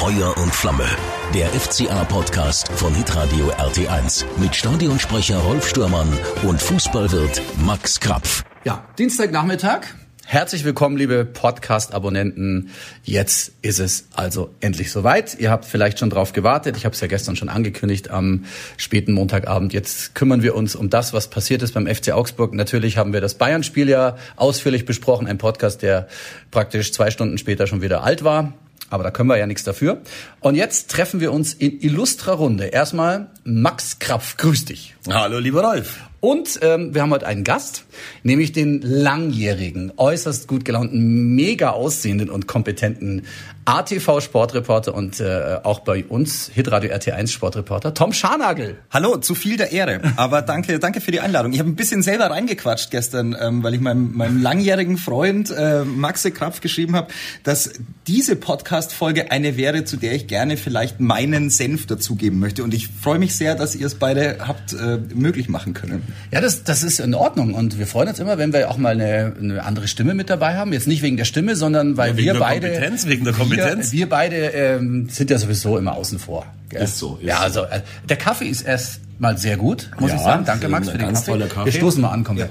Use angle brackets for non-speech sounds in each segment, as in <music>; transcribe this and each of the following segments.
Feuer und Flamme. Der FCA-Podcast von Hitradio RT1 mit Stadionsprecher Rolf Stürmann und Fußballwirt Max Krapf. Ja, Dienstagnachmittag. Herzlich willkommen, liebe Podcast-Abonnenten. Jetzt ist es also endlich soweit. Ihr habt vielleicht schon drauf gewartet. Ich habe es ja gestern schon angekündigt am späten Montagabend. Jetzt kümmern wir uns um das, was passiert ist beim FC Augsburg. Natürlich haben wir das Bayern-Spiel ja ausführlich besprochen. Ein Podcast, der praktisch zwei Stunden später schon wieder alt war. Aber da können wir ja nichts dafür. Und jetzt treffen wir uns in illustrer Runde. Erstmal Max Krapf, grüß dich. Hallo, lieber Rolf. Und ähm, wir haben heute einen Gast, nämlich den langjährigen, äußerst gut gelaunten, mega aussehenden und kompetenten ATV-Sportreporter und äh, auch bei uns Hitradio RT1 Sportreporter Tom Scharnagel. Hallo, zu viel der Ehre, aber danke, danke für die Einladung. Ich habe ein bisschen selber reingequatscht gestern, ähm, weil ich meinem, meinem langjährigen Freund äh, Maxe Krapf geschrieben habe, dass diese Podcast-Folge eine wäre, zu der ich gerne vielleicht meinen Senf dazugeben möchte. Und ich freue mich sehr, dass ihr es beide habt äh, möglich machen können. Ja, das, das ist in Ordnung. Und wir freuen uns immer, wenn wir auch mal eine, eine andere Stimme mit dabei haben. Jetzt nicht wegen der Stimme, sondern weil ja, wir der beide. Kompetenz, wegen der Kompetenz. Wir, wir beide ähm, sind ja sowieso immer außen vor. Gell? Ist so, ist ja, so. also äh, der Kaffee ist erst mal sehr gut, muss Ja, ich sagen. Danke, Max, für den Kaffee. Kaffee. Wir stoßen mal an, komm. Ja.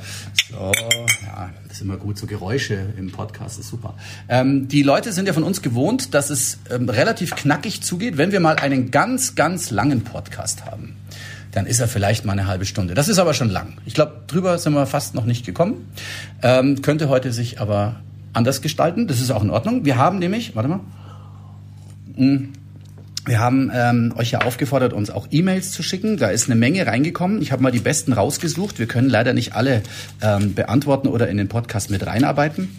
So, ja, das ist immer gut. So Geräusche im Podcast ist super. Ähm, die Leute sind ja von uns gewohnt, dass es ähm, relativ knackig zugeht, wenn wir mal einen ganz, ganz langen Podcast haben. Dann ist er vielleicht mal eine halbe Stunde. Das ist aber schon lang. Ich glaube, drüber sind wir fast noch nicht gekommen. Ähm, könnte heute sich aber anders gestalten. Das ist auch in Ordnung. Wir haben nämlich, warte mal, wir haben ähm, euch ja aufgefordert, uns auch E-Mails zu schicken. Da ist eine Menge reingekommen. Ich habe mal die besten rausgesucht. Wir können leider nicht alle ähm, beantworten oder in den Podcast mit reinarbeiten.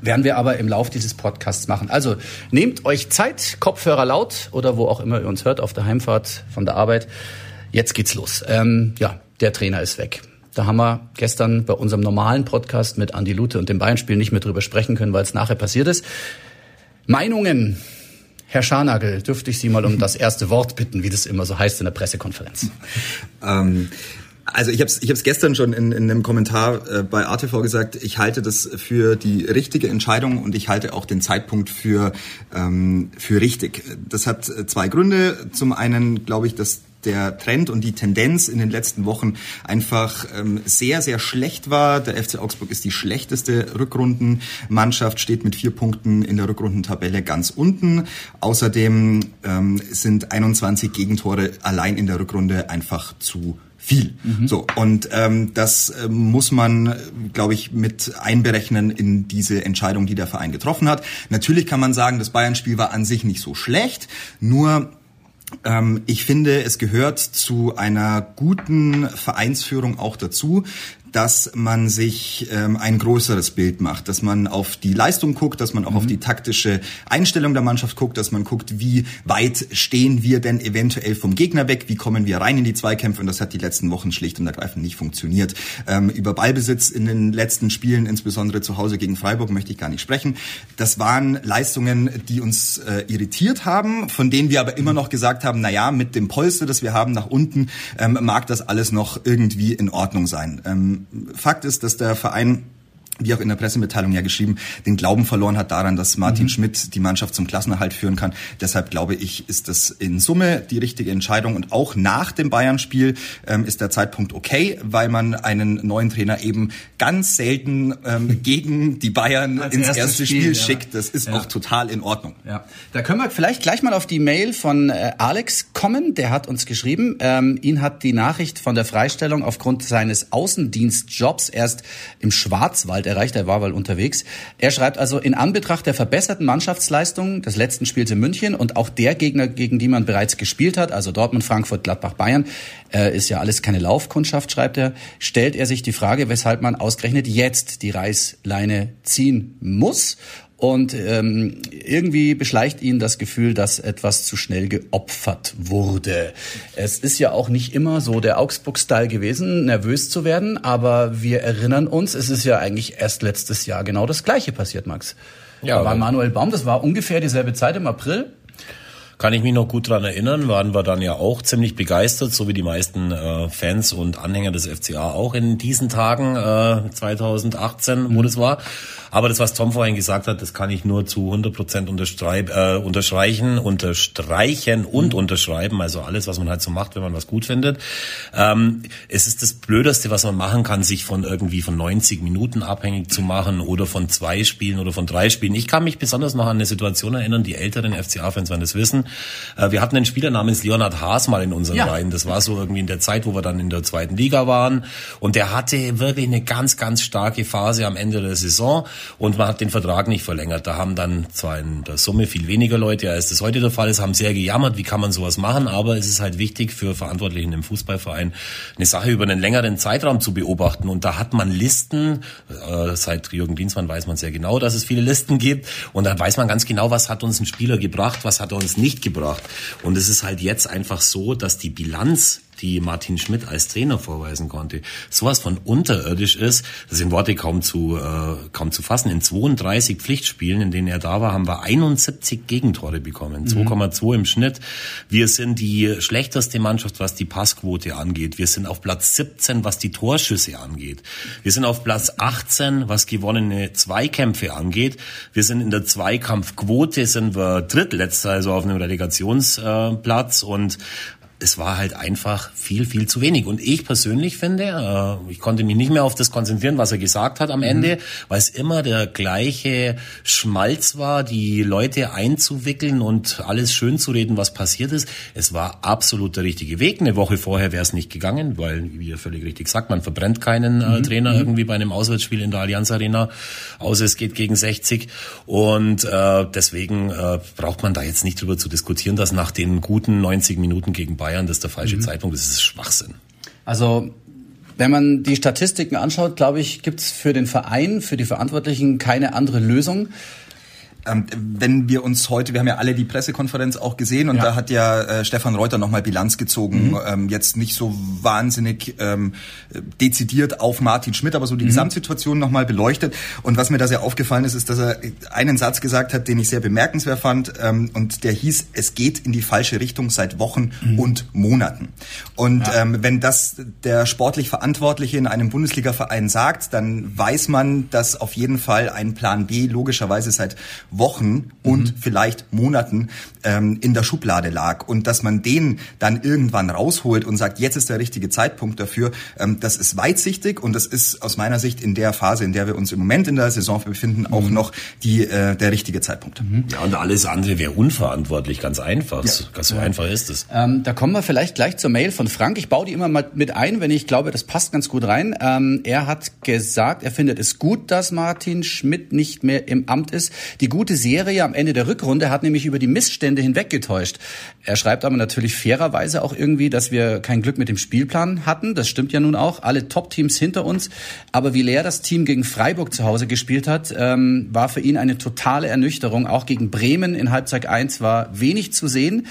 Werden wir aber im Lauf dieses Podcasts machen. Also nehmt euch Zeit, Kopfhörer laut oder wo auch immer ihr uns hört, auf der Heimfahrt von der Arbeit. Jetzt geht's los. Ähm, ja, der Trainer ist weg. Da haben wir gestern bei unserem normalen Podcast mit Andi Lute und dem Bayern-Spiel nicht mehr drüber sprechen können, weil es nachher passiert ist. Meinungen. Herr Scharnagel, dürfte ich Sie mal um das erste Wort bitten, wie das immer so heißt in der Pressekonferenz. Ähm, also ich habe es ich hab's gestern schon in, in einem Kommentar äh, bei ATV gesagt, ich halte das für die richtige Entscheidung und ich halte auch den Zeitpunkt für, ähm, für richtig. Das hat äh, zwei Gründe. Zum einen glaube ich, dass der Trend und die Tendenz in den letzten Wochen einfach ähm, sehr, sehr schlecht war. Der FC Augsburg ist die schlechteste Rückrundenmannschaft, steht mit vier Punkten in der Rückrundentabelle ganz unten. Außerdem ähm, sind 21 Gegentore allein in der Rückrunde einfach zu viel. So und ähm, das ähm, muss man, glaube ich, mit einberechnen in diese Entscheidung, die der Verein getroffen hat. Natürlich kann man sagen, das Bayern-Spiel war an sich nicht so schlecht, nur ich finde, es gehört zu einer guten Vereinsführung auch dazu, dass man sich ähm, ein größeres Bild macht, dass man auf die Leistung guckt, dass man auch auf die taktische Einstellung der Mannschaft guckt, dass man guckt, wie weit stehen wir denn eventuell vom Gegner weg, wie kommen wir rein in die Zweikämpfe und das hat die letzten Wochen schlicht und ergreifend nicht funktioniert. Ähm, über Ballbesitz in den letzten Spielen, insbesondere zu Hause gegen Freiburg, möchte ich gar nicht sprechen. Das waren Leistungen, die uns äh, irritiert haben, von denen wir aber immer noch gesagt haben, na ja, mit dem Polster, das wir haben nach unten, ähm, mag das alles noch irgendwie in Ordnung sein. Ähm, Fakt ist, dass der Verein wie auch in der Pressemitteilung ja geschrieben, den Glauben verloren hat daran, dass Martin Schmidt die Mannschaft zum Klassenerhalt führen kann. Deshalb glaube ich, ist das in Summe die richtige Entscheidung. Und auch nach dem Bayern-Spiel ähm, ist der Zeitpunkt okay, weil man einen neuen Trainer eben ganz selten ähm, <laughs> gegen die Bayern Als ins erste Spiel, Spiel, schickt. Das ist Ja. auch total in Ordnung. Ja, da können wir vielleicht gleich mal auf die Mail von äh, Alex kommen. Der hat uns geschrieben, ähm, ihn hat die Nachricht von der Freistellung aufgrund seines Außendienstjobs erst im Schwarzwald erreicht. Er war wohl unterwegs. Er schreibt also, in Anbetracht der verbesserten Mannschaftsleistung des letzten Spiels in München und auch der Gegner, gegen die man bereits gespielt hat, also Dortmund, Frankfurt, Gladbach, Bayern, äh, ist ja alles keine Laufkundschaft, schreibt er, stellt er sich die Frage, weshalb man ausgerechnet jetzt die Reißleine ziehen muss. Und ähm, irgendwie beschleicht ihn das Gefühl, dass etwas zu schnell geopfert wurde. Es ist ja auch nicht immer so der Augsburg-Style gewesen, nervös zu werden, aber wir erinnern uns, es ist ja eigentlich erst letztes Jahr genau das Gleiche passiert, Max. Ja, da war Manuel Baum, das war ungefähr dieselbe Zeit im April. Kann ich mich noch gut dran erinnern, waren wir dann ja auch ziemlich begeistert, so wie die meisten äh, Fans und Anhänger des FCA auch in diesen Tagen äh, 2018, wo das war. Aber das, was Tom vorhin gesagt hat, das kann ich nur zu 100 Prozent äh, unterstreichen, unterstreichen und mhm. unterschreiben. Also alles, was man halt so macht, wenn man was gut findet. Ähm, es ist das Blödeste, was man machen kann, sich von irgendwie von 90 Minuten abhängig zu machen oder von zwei Spielen oder von drei Spielen. Ich kann mich besonders noch an eine Situation erinnern, die älteren FCA-Fans werden das wissen. Äh, wir hatten einen Spieler namens Leonhard Haas mal in unseren ja. Reihen. Das war so irgendwie in der Zeit, wo wir dann in der zweiten Liga waren. Und der hatte wirklich eine ganz, ganz starke Phase am Ende der Saison und man hat den Vertrag nicht verlängert. Da haben dann zwar in der Summe viel weniger Leute, als das heute der Fall ist, haben sehr gejammert, wie kann man sowas machen, aber es ist halt wichtig für Verantwortlichen im Fußballverein, eine Sache über einen längeren Zeitraum zu beobachten. Und da hat man Listen, äh, seit Jürgen Dienstmann weiß man sehr genau, dass es viele Listen gibt. Und dann weiß man ganz genau, was hat uns ein Spieler gebracht, was hat er uns nicht gebracht. Und es ist halt jetzt einfach so, dass die Bilanz die Martin Schmidt als Trainer vorweisen konnte, sowas von unterirdisch ist, das sind Worte kaum zu, äh, kaum zu fassen. In 32 Pflichtspielen, in denen er da war, haben wir 71 Gegentore bekommen, 2,2 mhm. im Schnitt. Wir sind die schlechteste Mannschaft, was die Passquote angeht. Wir sind auf Platz 17, was die Torschüsse angeht. Wir sind auf Platz 18, was gewonnene Zweikämpfe angeht. Wir sind in der Zweikampfquote, sind wir drittletzter, also auf einem Relegationsplatz und es war halt einfach viel, viel zu wenig. Und ich persönlich finde, äh, ich konnte mich nicht mehr auf das konzentrieren, was er gesagt hat am mhm. Ende, weil es immer der gleiche Schmalz war, die Leute einzuwickeln und alles schön zu reden, was passiert ist. Es war absolut der richtige Weg. Eine Woche vorher wäre es nicht gegangen, weil, wie ihr völlig richtig sagt, man verbrennt keinen äh, mhm. Trainer mhm. irgendwie bei einem Auswärtsspiel in der Allianz Arena, außer es geht gegen 60. Und äh, deswegen äh, braucht man da jetzt nicht drüber zu diskutieren, dass nach den guten 90 Minuten gegen Bayern Bayern das ist der falsche mhm. Zeitpunkt, das ist Schwachsinn. Also wenn man die Statistiken anschaut, glaube ich, gibt es für den Verein, für die Verantwortlichen keine andere Lösung. Ähm, wenn wir uns heute, wir haben ja alle die Pressekonferenz auch gesehen und ja. da hat ja äh, Stefan Reuter nochmal Bilanz gezogen, mhm. ähm, jetzt nicht so wahnsinnig ähm, dezidiert auf Martin Schmidt, aber so die mhm. Gesamtsituation nochmal beleuchtet. Und was mir da sehr aufgefallen ist, ist, dass er einen Satz gesagt hat, den ich sehr bemerkenswert fand ähm, und der hieß, es geht in die falsche Richtung seit Wochen mhm. und Monaten. Und ja. ähm, wenn das der sportlich Verantwortliche in einem Bundesliga-Verein sagt, dann weiß man, dass auf jeden Fall ein Plan B logischerweise seit Wochen und mhm. vielleicht Monaten ähm, in der Schublade lag. Und dass man den dann irgendwann rausholt und sagt, jetzt ist der richtige Zeitpunkt dafür, ähm, das ist weitsichtig und das ist aus meiner Sicht in der Phase, in der wir uns im Moment in der Saison befinden, auch mhm. noch die, äh, der richtige Zeitpunkt. Mhm. Ja, und alles andere wäre unverantwortlich, ganz einfach. Ja. Ganz so ja. einfach ist es. Ähm, da kommen wir vielleicht gleich zur Mail von Frank. Ich baue die immer mal mit ein, wenn ich glaube, das passt ganz gut rein. Ähm, er hat gesagt, er findet es gut, dass Martin Schmidt nicht mehr im Amt ist. Die gute gute Serie am Ende der Rückrunde hat nämlich über die Missstände hinweggetäuscht. Er schreibt aber natürlich fairerweise auch irgendwie, dass wir kein Glück mit dem Spielplan hatten. Das stimmt ja nun auch. Alle Top-Teams hinter uns. Aber wie leer das Team gegen Freiburg zu Hause gespielt hat, ähm, war für ihn eine totale Ernüchterung. Auch gegen Bremen in Halbzeit 1 war wenig zu sehen.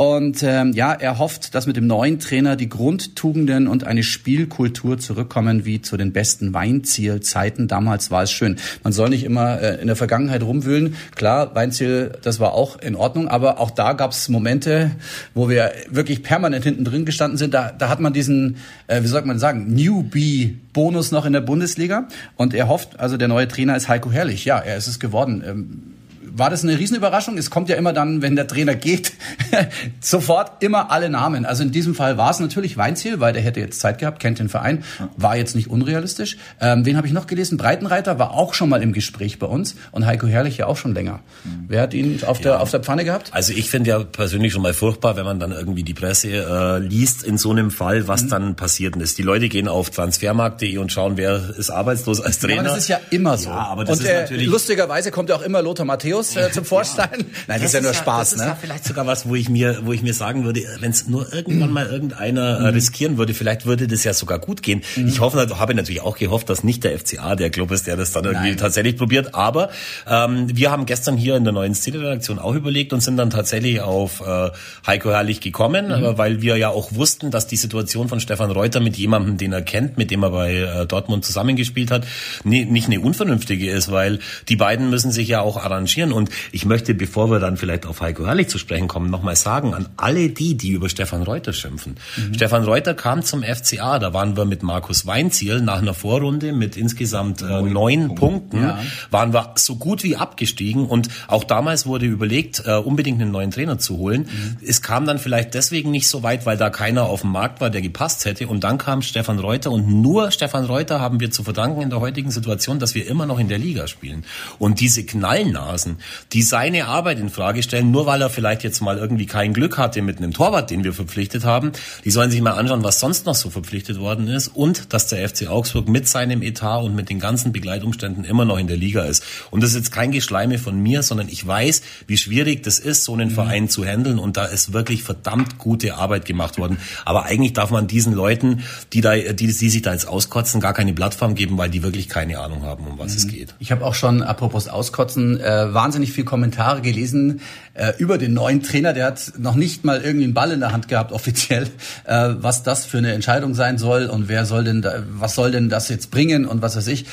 Und ähm, ja, er hofft, dass mit dem neuen Trainer die Grundtugenden und eine Spielkultur zurückkommen wie zu den besten Weinzielzeiten. Damals war es schön. Man soll nicht immer äh, in der Vergangenheit rumwühlen. Klar, Weinziel, das war auch in Ordnung, aber auch da gab es Momente, wo wir wirklich permanent hinten drin gestanden sind. Da, da hat man diesen, äh, wie soll man sagen, Newbie-Bonus noch in der Bundesliga. Und er hofft, also der neue Trainer ist Heiko Herrlich. Ja, er ist es geworden. Ähm, war das eine Riesenüberraschung? Es kommt ja immer dann, wenn der Trainer geht, <laughs> sofort immer alle Namen. Also in diesem Fall war es natürlich Weinziel, weil der hätte jetzt Zeit gehabt, kennt den Verein, war jetzt nicht unrealistisch. Ähm, wen habe ich noch gelesen? Breitenreiter war auch schon mal im Gespräch bei uns und Heiko Herrlich ja auch schon länger. Mhm. Wer hat ihn auf der, auf der Pfanne gehabt? Also ich finde ja persönlich schon mal furchtbar, wenn man dann irgendwie die Presse äh, liest in so einem Fall, was mhm. dann passiert ist. Die Leute gehen auf transfermarkt.de und schauen, wer ist arbeitslos als Trainer. Ja, aber das ist ja immer so. Ja, aber das und ist äh, natürlich lustigerweise kommt ja auch immer Lothar Matthäus Matthäus äh, zum Vorschein. Ja. Nein, das, das ist ja nur Spaß. Das ne? ist ja vielleicht sogar was, wo ich mir, wo ich mir sagen würde, wenn es nur irgendwann mal irgendeiner äh, mhm. riskieren würde, vielleicht würde das ja sogar gut gehen. Mhm. Ich hoffe, habe natürlich auch gehofft, dass nicht der FCA der Club ist, der das dann irgendwie Nein. tatsächlich probiert. Aber ähm, wir haben gestern hier in der neuen Stilredaktion auch überlegt und sind dann tatsächlich auf äh, Heiko Herrlich gekommen, mhm. Äh, weil wir ja auch wussten, dass die Situation von Stefan Reuter mit jemandem, den er kennt, mit dem er bei äh, Dortmund zusammengespielt hat, nie, nicht eine unvernünftige ist, weil die beiden müssen sich ja auch arrangieren Situationen. Und ich möchte, bevor wir dann vielleicht auf Heiko Herrlich zu sprechen kommen, nochmal sagen an alle die, die über Stefan Reuter schimpfen. Mhm. Stefan Reuter kam zum FCA, da waren wir mit Markus Weinziel nach einer Vorrunde mit insgesamt äh, neun Punkten, ja. waren wir so gut wie abgestiegen und auch damals wurde überlegt, äh, unbedingt einen neuen Trainer zu holen. Mhm. Es kam dann vielleicht deswegen nicht so weit, weil da keiner auf dem Markt war, der gepasst hätte und dann kam Stefan Reuter und nur Stefan Reuter haben wir zu verdanken in der heutigen Situation, dass wir immer noch in der Liga spielen. Und diese Knallnasen, die seine Arbeit in Frage stellen, nur weil er vielleicht jetzt mal irgendwie kein Glück hatte mit einem Torwart, den wir verpflichtet haben, die sollen sich mal anschauen, was sonst noch so verpflichtet worden ist und dass der FC Augsburg mit seinem Etat und mit den ganzen Begleitumständen immer noch in der Liga ist. Und das ist jetzt kein Geschleime von mir, sondern ich weiß, wie schwierig das ist, so einen mhm. Verein zu handeln und da ist wirklich verdammt gute Arbeit gemacht worden. Aber eigentlich darf man diesen Leuten, die da, die, die sich da jetzt auskotzen, gar keine Plattform geben, weil die wirklich keine Ahnung haben, um was mhm. es geht. Ich habe auch schon, apropos Auskotzen, äh, wahnsinnig viel Kommentare gelesen äh, über den neuen Trainer. Der hat noch nicht mal irgendwie einen Ball in der Hand gehabt, <laughs> offiziell, äh, was das für eine Entscheidung sein soll und wer soll denn da, was soll denn das jetzt bringen und was weiß ich.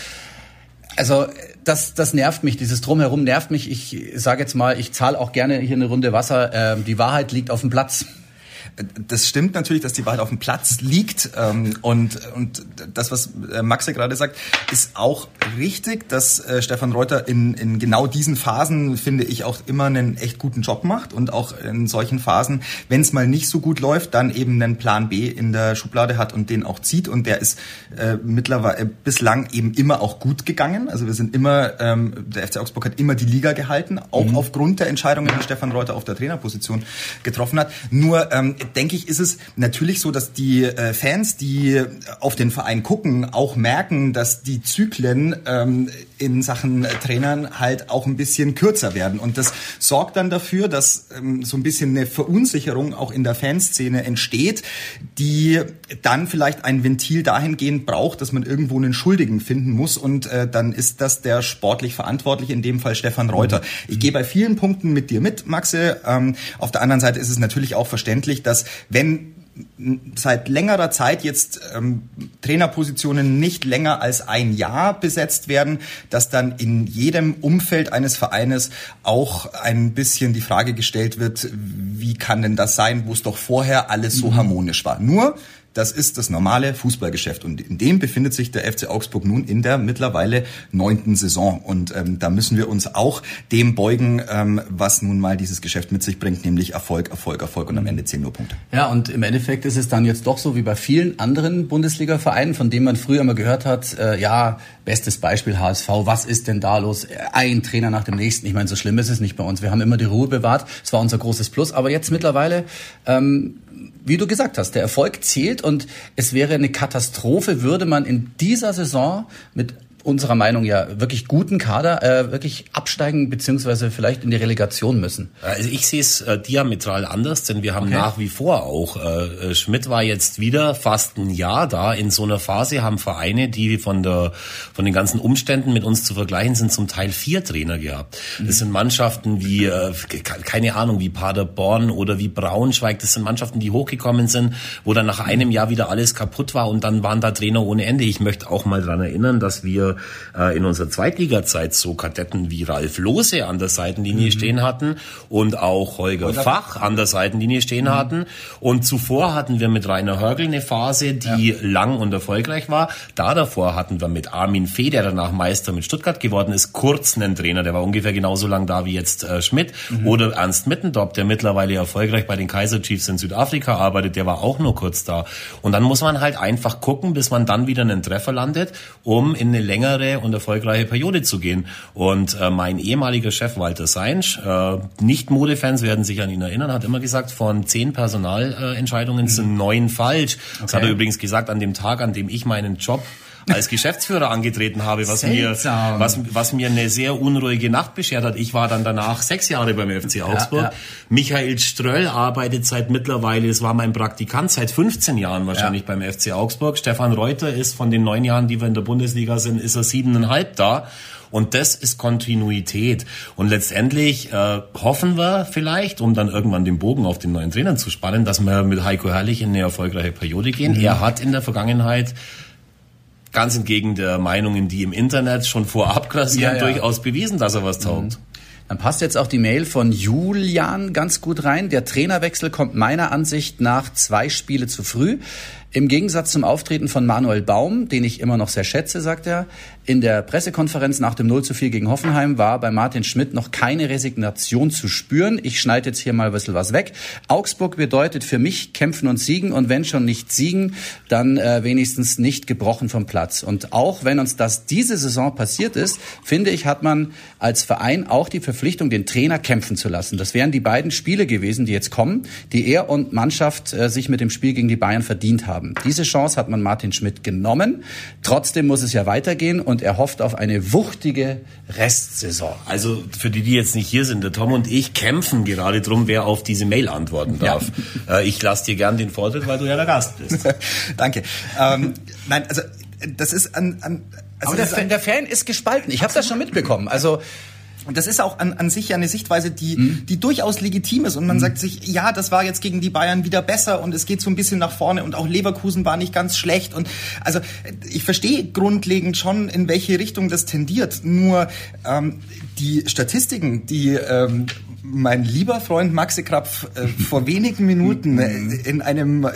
Also das, das nervt mich, dieses Drumherum nervt mich. Ich sage jetzt mal, ich zahle auch gerne hier eine Runde Wasser. Äh, die Wahrheit liegt auf dem Platz das stimmt natürlich, dass die Wahrheit auf dem Platz liegt. Ähm, und, und das, was äh, Max ja gerade sagt, ist auch richtig, dass äh, Stefan Reuter in, in genau diesen Phasen, finde ich, auch immer einen echt guten Job macht. Und auch in solchen Phasen, wenn es mal nicht so gut läuft, dann eben einen Plan B in der Schublade hat und den auch zieht. Und der ist äh, mittlerweile äh, bislang eben immer auch gut gegangen. Also wir sind immer, ähm, der FC Augsburg hat immer die Liga gehalten, auch mhm. aufgrund der Entscheidungen, die Stefan Reuter auf der Trainerposition getroffen hat. Nur ähm, denke ich, ist es natürlich so, dass die äh, Fans, die auf den Verein gucken, auch merken, dass die Zyklen ähm, in Sachen Trainern halt auch ein bisschen kürzer werden. Und das sorgt dann dafür, dass ähm, so ein bisschen eine Verunsicherung auch in der Fanszene entsteht, die dann vielleicht ein Ventil dahingehend braucht, dass man irgendwo einen Schuldigen finden muss. Und äh, dann ist das der sportlich Verantwortliche, in dem Fall Stefan Reuter. Ich gehe bei vielen Punkten mit dir mit, Maxe. Ähm, auf der anderen Seite ist es natürlich auch verständlich, dass wenn seit längerer Zeit jetzt ähm, Trainerpositionen nicht länger als ein Jahr besetzt werden, dass dann in jedem Umfeld eines Vereines auch ein bisschen die Frage gestellt wird, wie kann denn das sein, wo es doch vorher alles so mhm. harmonisch war. Nur das ist das normale Fußballgeschäft und in dem befindet sich der FC Augsburg nun in der mittlerweile neunten Saison und ähm, da müssen wir uns auch dem beugen, ähm, was nun mal dieses Geschäft mit sich bringt, nämlich Erfolg, Erfolg, Erfolg und am Ende zehn nur Punkte. Ja, und im Endeffekt ist es dann jetzt doch so wie bei vielen anderen Bundesliga-Vereinen, von denen man früher immer gehört hat, äh, ja, bestes Beispiel HSV, was ist denn da los? Ein Trainer nach dem nächsten. Ich meine, so schlimm ist es nicht bei uns. Wir haben immer die Ruhe bewahrt. Es war unser großes Plus. Aber jetzt mittlerweile ähm, wie du gesagt hast, der Erfolg zählt und es wäre eine Katastrophe, würde man in dieser Saison mit unserer Meinung ja wirklich guten Kader äh, wirklich absteigen beziehungsweise vielleicht in die Relegation müssen? Also ich sehe es äh, diametral anders, denn wir haben okay. nach wie vor auch, äh, äh, Schmidt war jetzt wieder fast ein Jahr da. In so einer Phase haben Vereine, die von der von den ganzen Umständen mit uns zu vergleichen sind, zum Teil vier Trainer gehabt. Mhm. Das sind Mannschaften wie, äh, keine Ahnung, wie Paderborn oder wie Braunschweig. Das sind Mannschaften, die hochgekommen sind, wo dann nach einem Jahr wieder alles kaputt war und dann waren da Trainer ohne Ende. Ich möchte auch mal dran erinnern, dass wir äh, in unserer Zweitliga-Zeit so Kadetten wie Ralf Lose an der Seitenlinie mhm. stehen hatten und auch Holger Fach an der Seitenlinie stehen mhm. hatten. Und zuvor hatten wir mit Rainer Hörgel eine Phase, die ja. lang und erfolgreich war. Da davor hatten wir mit Armin Fee, der danach Meister mit Stuttgart geworden ist, kurz einen Trainer, der war ungefähr genauso lang da wie jetzt äh, Schmidt. Mhm. Oder Ernst Mittendorf, der mittlerweile erfolgreich bei den Kaiser Chiefs in Südafrika arbeitet, der war auch nur kurz da. Und dann muss man halt einfach gucken, bis man dann wieder einen Treffer landet, um in eine längere und erfolgreiche Periode zu gehen. Und äh, mein ehemaliger Chef Walter Seinsch, äh, Nicht-Modefans werden sich an ihn erinnern, hat immer gesagt, von zehn Personalentscheidungen mhm. sind neun falsch. Okay. Das hat er übrigens gesagt an dem Tag, an dem ich meinen Job als Geschäftsführer angetreten habe, was mir, was, was mir eine sehr unruhige Nacht beschert hat. Ich war dann danach sechs Jahre beim FC Augsburg. Ja, ja. Michael Ströll arbeitet seit mittlerweile, es war mein Praktikant, seit 15 Jahren wahrscheinlich ja. beim FC Augsburg. Stefan Reuter ist von den neun Jahren, die wir in der Bundesliga sind, ist er siebeneinhalb da. Und das ist Kontinuität. Und letztendlich äh, hoffen wir vielleicht, um dann irgendwann den Bogen auf den neuen Trainer zu spannen, dass wir mit Heiko Herrlich in eine erfolgreiche Periode gehen. Mhm. Er hat in der Vergangenheit ganz entgegen der Meinungen, die im Internet schon vorab grassieren, ja, ja. durchaus bewiesen, dass er was taugt. Mhm. Dann passt jetzt auch die Mail von Julian ganz gut rein. Der Trainerwechsel kommt meiner Ansicht nach zwei Spiele zu früh. Im Gegensatz zum Auftreten von Manuel Baum, den ich immer noch sehr schätze, sagt er, in der Pressekonferenz nach dem 0 zu 4 gegen Hoffenheim war bei Martin Schmidt noch keine Resignation zu spüren. Ich schneide jetzt hier mal ein bisschen was weg. Augsburg bedeutet für mich kämpfen und siegen und wenn schon nicht siegen, dann äh, wenigstens nicht gebrochen vom Platz. Und auch wenn uns das diese Saison passiert ist, finde ich, hat man als Verein auch die Verpflichtung, den Trainer kämpfen zu lassen. Das wären die beiden Spiele gewesen, die jetzt kommen, die er und Mannschaft äh, sich mit dem Spiel gegen die Bayern verdient haben. Diese Chance hat man Martin Schmidt genommen. Trotzdem muss es ja weitergehen und er hofft auf eine wuchtige Restsaison. Also für die, die jetzt nicht hier sind, der Tom und ich kämpfen gerade drum, wer auf diese Mail antworten darf. Ja. Äh, ich lasse dir gern den Vortritt, weil du ja der Gast bist. <laughs> Danke. Ähm, nein, also das ist an, an also Aber der, Fan, der Fan ist gespalten. Ich habe das schon mitbekommen. Also und das ist auch an, an sich ja eine Sichtweise, die, mhm. die durchaus legitim ist. Und man mhm. sagt sich, ja, das war jetzt gegen die Bayern wieder besser und es geht so ein bisschen nach vorne und auch Leverkusen war nicht ganz schlecht. Und also ich verstehe grundlegend schon, in welche Richtung das tendiert. Nur ähm, die Statistiken, die ähm, mein lieber Freund Maxi Krapf äh, vor wenigen Minuten <laughs> äh, in einem äh,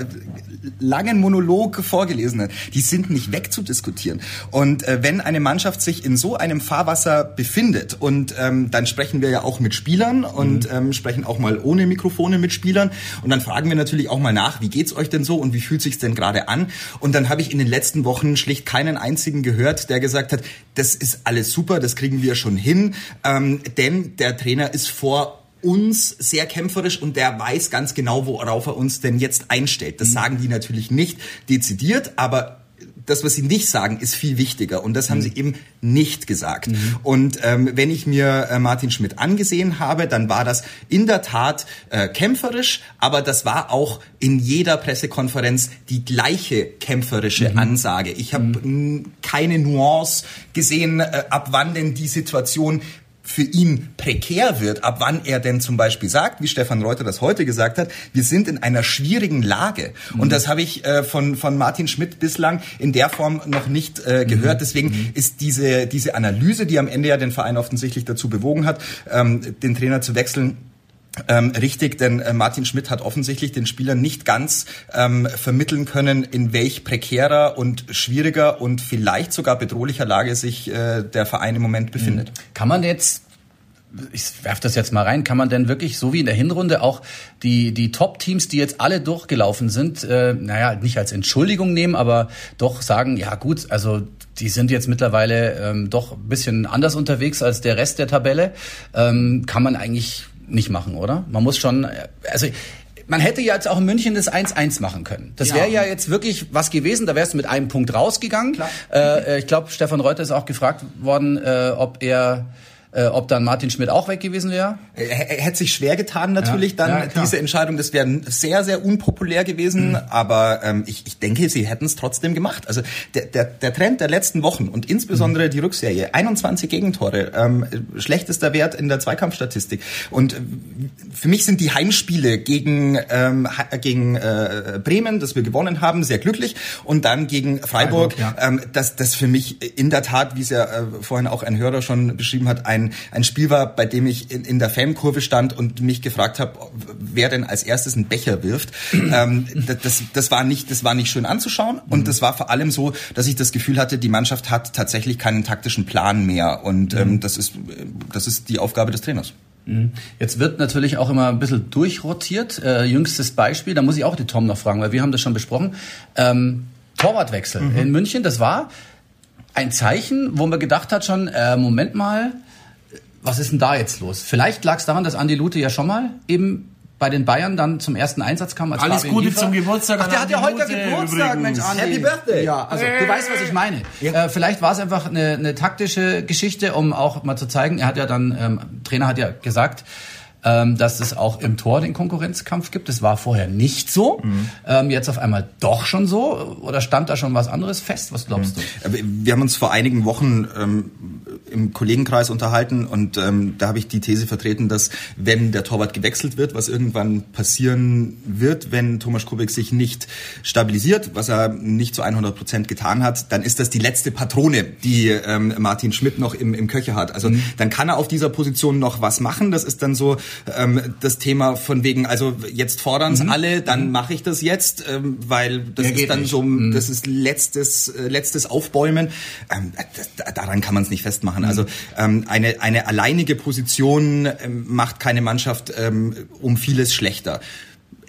langen Monolog vorgelesen hat, die sind nicht wegzudiskutieren. Und äh, wenn eine Mannschaft sich in so einem Fahrwasser befindet und ähm, dann sprechen wir ja auch mit Spielern und mhm. ähm, sprechen auch mal ohne Mikrofone mit Spielern und dann fragen wir natürlich auch mal nach, wie geht's euch denn so und wie fühlt sich's denn gerade an? Und dann habe ich in den letzten Wochen schlicht keinen einzigen gehört, der gesagt hat, das ist alles super, das kriegen wir schon hin, ähm, denn der Trainer ist vor uns sehr kämpferisch und der weiß ganz genau, worauf er uns denn jetzt einstellt. Das mhm. sagen die natürlich nicht dezidiert, aber das, was sie nicht sagen, ist viel wichtiger. Und das haben mhm. sie eben nicht gesagt. Mhm. Und ähm, wenn ich mir äh, Martin Schmidt angesehen habe, dann war das in der Tat äh, kämpferisch, aber das war auch in jeder Pressekonferenz die gleiche kämpferische mhm. Ansage. Ich habe mhm. keine Nuance gesehen, äh, ab wann denn die Situation für ihn prekär wird, ab wann er denn zum Beispiel sagt, wie Stefan Reuter das heute gesagt hat, wir sind in einer schwierigen Lage. Mhm. Und das habe ich äh, von, von Martin Schmidt bislang in der Form noch nicht äh, gehört. Mhm. Deswegen mhm. ist diese, diese Analyse, die am Ende ja den Verein offensichtlich dazu bewogen hat, ähm, den Trainer zu wechseln, ähm, richtig, denn äh, Martin Schmidt hat offensichtlich den Spielern nicht ganz ähm, vermitteln können, in welch prekärer und schwieriger und vielleicht sogar bedrohlicher Lage sich äh, der Verein im Moment befindet. Mhm. Kann man jetzt ich werf das jetzt mal rein, kann man denn wirklich, so wie in der Hinrunde, auch die, die Top-Teams, die jetzt alle durchgelaufen sind, äh, naja, nicht als Entschuldigung nehmen, aber doch sagen, ja gut, also die sind jetzt mittlerweile ähm, doch ein bisschen anders unterwegs als der Rest der Tabelle, ähm, kann man eigentlich nicht machen, oder? Man muss schon, also man hätte ja jetzt auch in München das 1-1 machen können. Das wäre ja. ja jetzt wirklich was gewesen, da wärst du mit einem Punkt rausgegangen. Äh, ich glaube, Stefan Reuter ist auch gefragt worden, äh, ob er äh, ob dann Martin Schmidt auch weg gewesen wäre? Er, er hätte sich schwer getan natürlich ja, dann ja, diese Entscheidung. Das wäre sehr, sehr unpopulär gewesen. Mhm. Aber ähm, ich, ich denke, sie hätten es trotzdem gemacht. Also der, der, der Trend der letzten Wochen und insbesondere mhm. die Rückserie, 21 Gegentore, ähm, schlechtester Wert in der Zweikampfstatistik. Und äh, für mich sind die Heimspiele gegen, ähm, gegen äh, Bremen, das wir gewonnen haben, sehr glücklich. Und dann gegen Freiburg, Freiburg ja. ähm, das, das für mich in der Tat, wie es ja äh, vorhin auch ein Hörer schon beschrieben hat, ein ein, ein Spiel war, bei dem ich in, in der Fankurve stand und mich gefragt habe, wer denn als erstes einen Becher wirft. <clears throat> ähm, das, das, war nicht, das war nicht schön anzuschauen und mhm. das war vor allem so, dass ich das Gefühl hatte, die Mannschaft hat tatsächlich keinen taktischen Plan mehr und ähm, mhm. das, ist, das ist die Aufgabe des Trainers. Mhm. Jetzt wird natürlich auch immer ein bisschen durchrotiert. Äh, jüngstes Beispiel, da muss ich auch die Tom noch fragen, weil wir haben das schon besprochen. Ähm, Torwartwechsel mhm. in München, das war ein Zeichen, wo man gedacht hat schon, äh, Moment mal, was ist denn da jetzt los? Vielleicht lag es daran, dass Andi Lute ja schon mal eben bei den Bayern dann zum ersten Einsatz kam. Als Alles Fabian Gute Liefer. zum Geburtstag. Ach, der hat ja heute Geburtstag, übrigens. Mensch, Andi. Happy Birthday. Ja, also du weißt, was ich meine. Ja. Äh, vielleicht war es einfach eine, eine taktische Geschichte, um auch mal zu zeigen, er hat ja dann, ähm, Trainer hat ja gesagt, ähm, dass es auch im Tor den Konkurrenzkampf gibt. Das war vorher nicht so. Mhm. Ähm, jetzt auf einmal doch schon so. Oder stand da schon was anderes fest? Was glaubst mhm. du? Wir haben uns vor einigen Wochen ähm, im Kollegenkreis unterhalten und ähm, da habe ich die These vertreten, dass wenn der Torwart gewechselt wird, was irgendwann passieren wird, wenn Thomas Kubek sich nicht stabilisiert, was er nicht zu 100 Prozent getan hat, dann ist das die letzte Patrone, die Martin Schmidt noch im, im Köcher hat. Also mhm. dann kann er auf dieser Position noch was machen. Das ist dann so ähm, das Thema von wegen, also jetzt fordern es mhm. alle, dann mhm. mache ich das jetzt, ähm, weil das ja, ist dann nicht. so, mhm. das ist letztes, äh, letztes Aufbäumen. Ähm, das, daran kann man es nicht festmachen. Also ähm, eine, eine alleinige Position ähm, macht keine Mannschaft ähm, um vieles schlechter.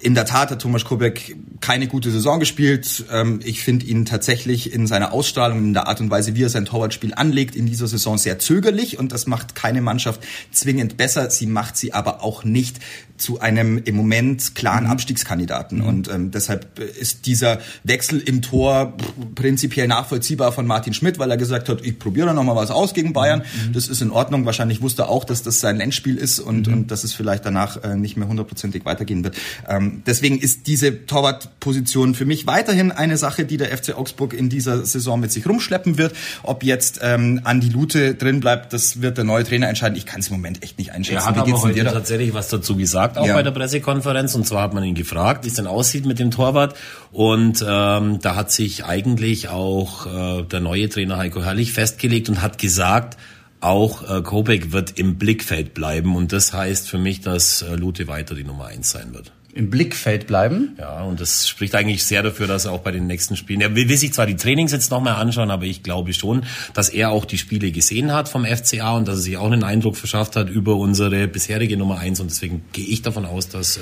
In der Tat hat Thomas Kubek keine gute Saison gespielt. Ähm, ich finde ihn tatsächlich in seiner Ausstrahlung, in der Art und Weise, wie er sein Torwartspiel anlegt, in dieser Saison sehr zögerlich und das macht keine Mannschaft zwingend besser. Sie macht sie aber auch nicht zu einem im Moment klaren mhm. Abstiegskandidaten. Mhm. Und ähm, deshalb ist dieser Wechsel im Tor prinzipiell nachvollziehbar von Martin Schmidt, weil er gesagt hat, ich probiere da nochmal was aus gegen Bayern. Mhm. Das ist in Ordnung. Wahrscheinlich wusste er auch, dass das sein Endspiel ist und, mhm. und dass es vielleicht danach äh, nicht mehr hundertprozentig weitergehen wird. Ähm, deswegen ist diese Torwartposition für mich weiterhin eine Sache, die der FC Augsburg in dieser Saison mit sich rumschleppen wird. Ob jetzt ähm, Andi Lute drin bleibt, das wird der neue Trainer entscheiden. Ich kann es im Moment echt nicht einschätzen. Er hat aber heute tatsächlich was dazu gesagt, auch ja. bei der Pressekonferenz. Und zwar hat man ihn gefragt, wie es denn aussieht mit dem Torwart. Und ähm, da hat sich eigentlich auch äh, der neue Trainer Heiko Herrlich festgelegt und hat gesagt, auch äh, Kobek wird im Blickfeld bleiben. Und das heißt für mich, dass äh, Lute weiter die Nummer eins sein wird im Blickfeld bleiben. Ja, und das spricht eigentlich sehr dafür, dass er auch bei den nächsten Spielen, er will, will sich zwar die Trainings jetzt nochmal anschauen, aber ich glaube schon, dass er auch die Spiele gesehen hat vom FCA und dass er sich auch einen Eindruck verschafft hat über unsere bisherige Nummer eins. Und deswegen gehe ich davon aus, dass äh,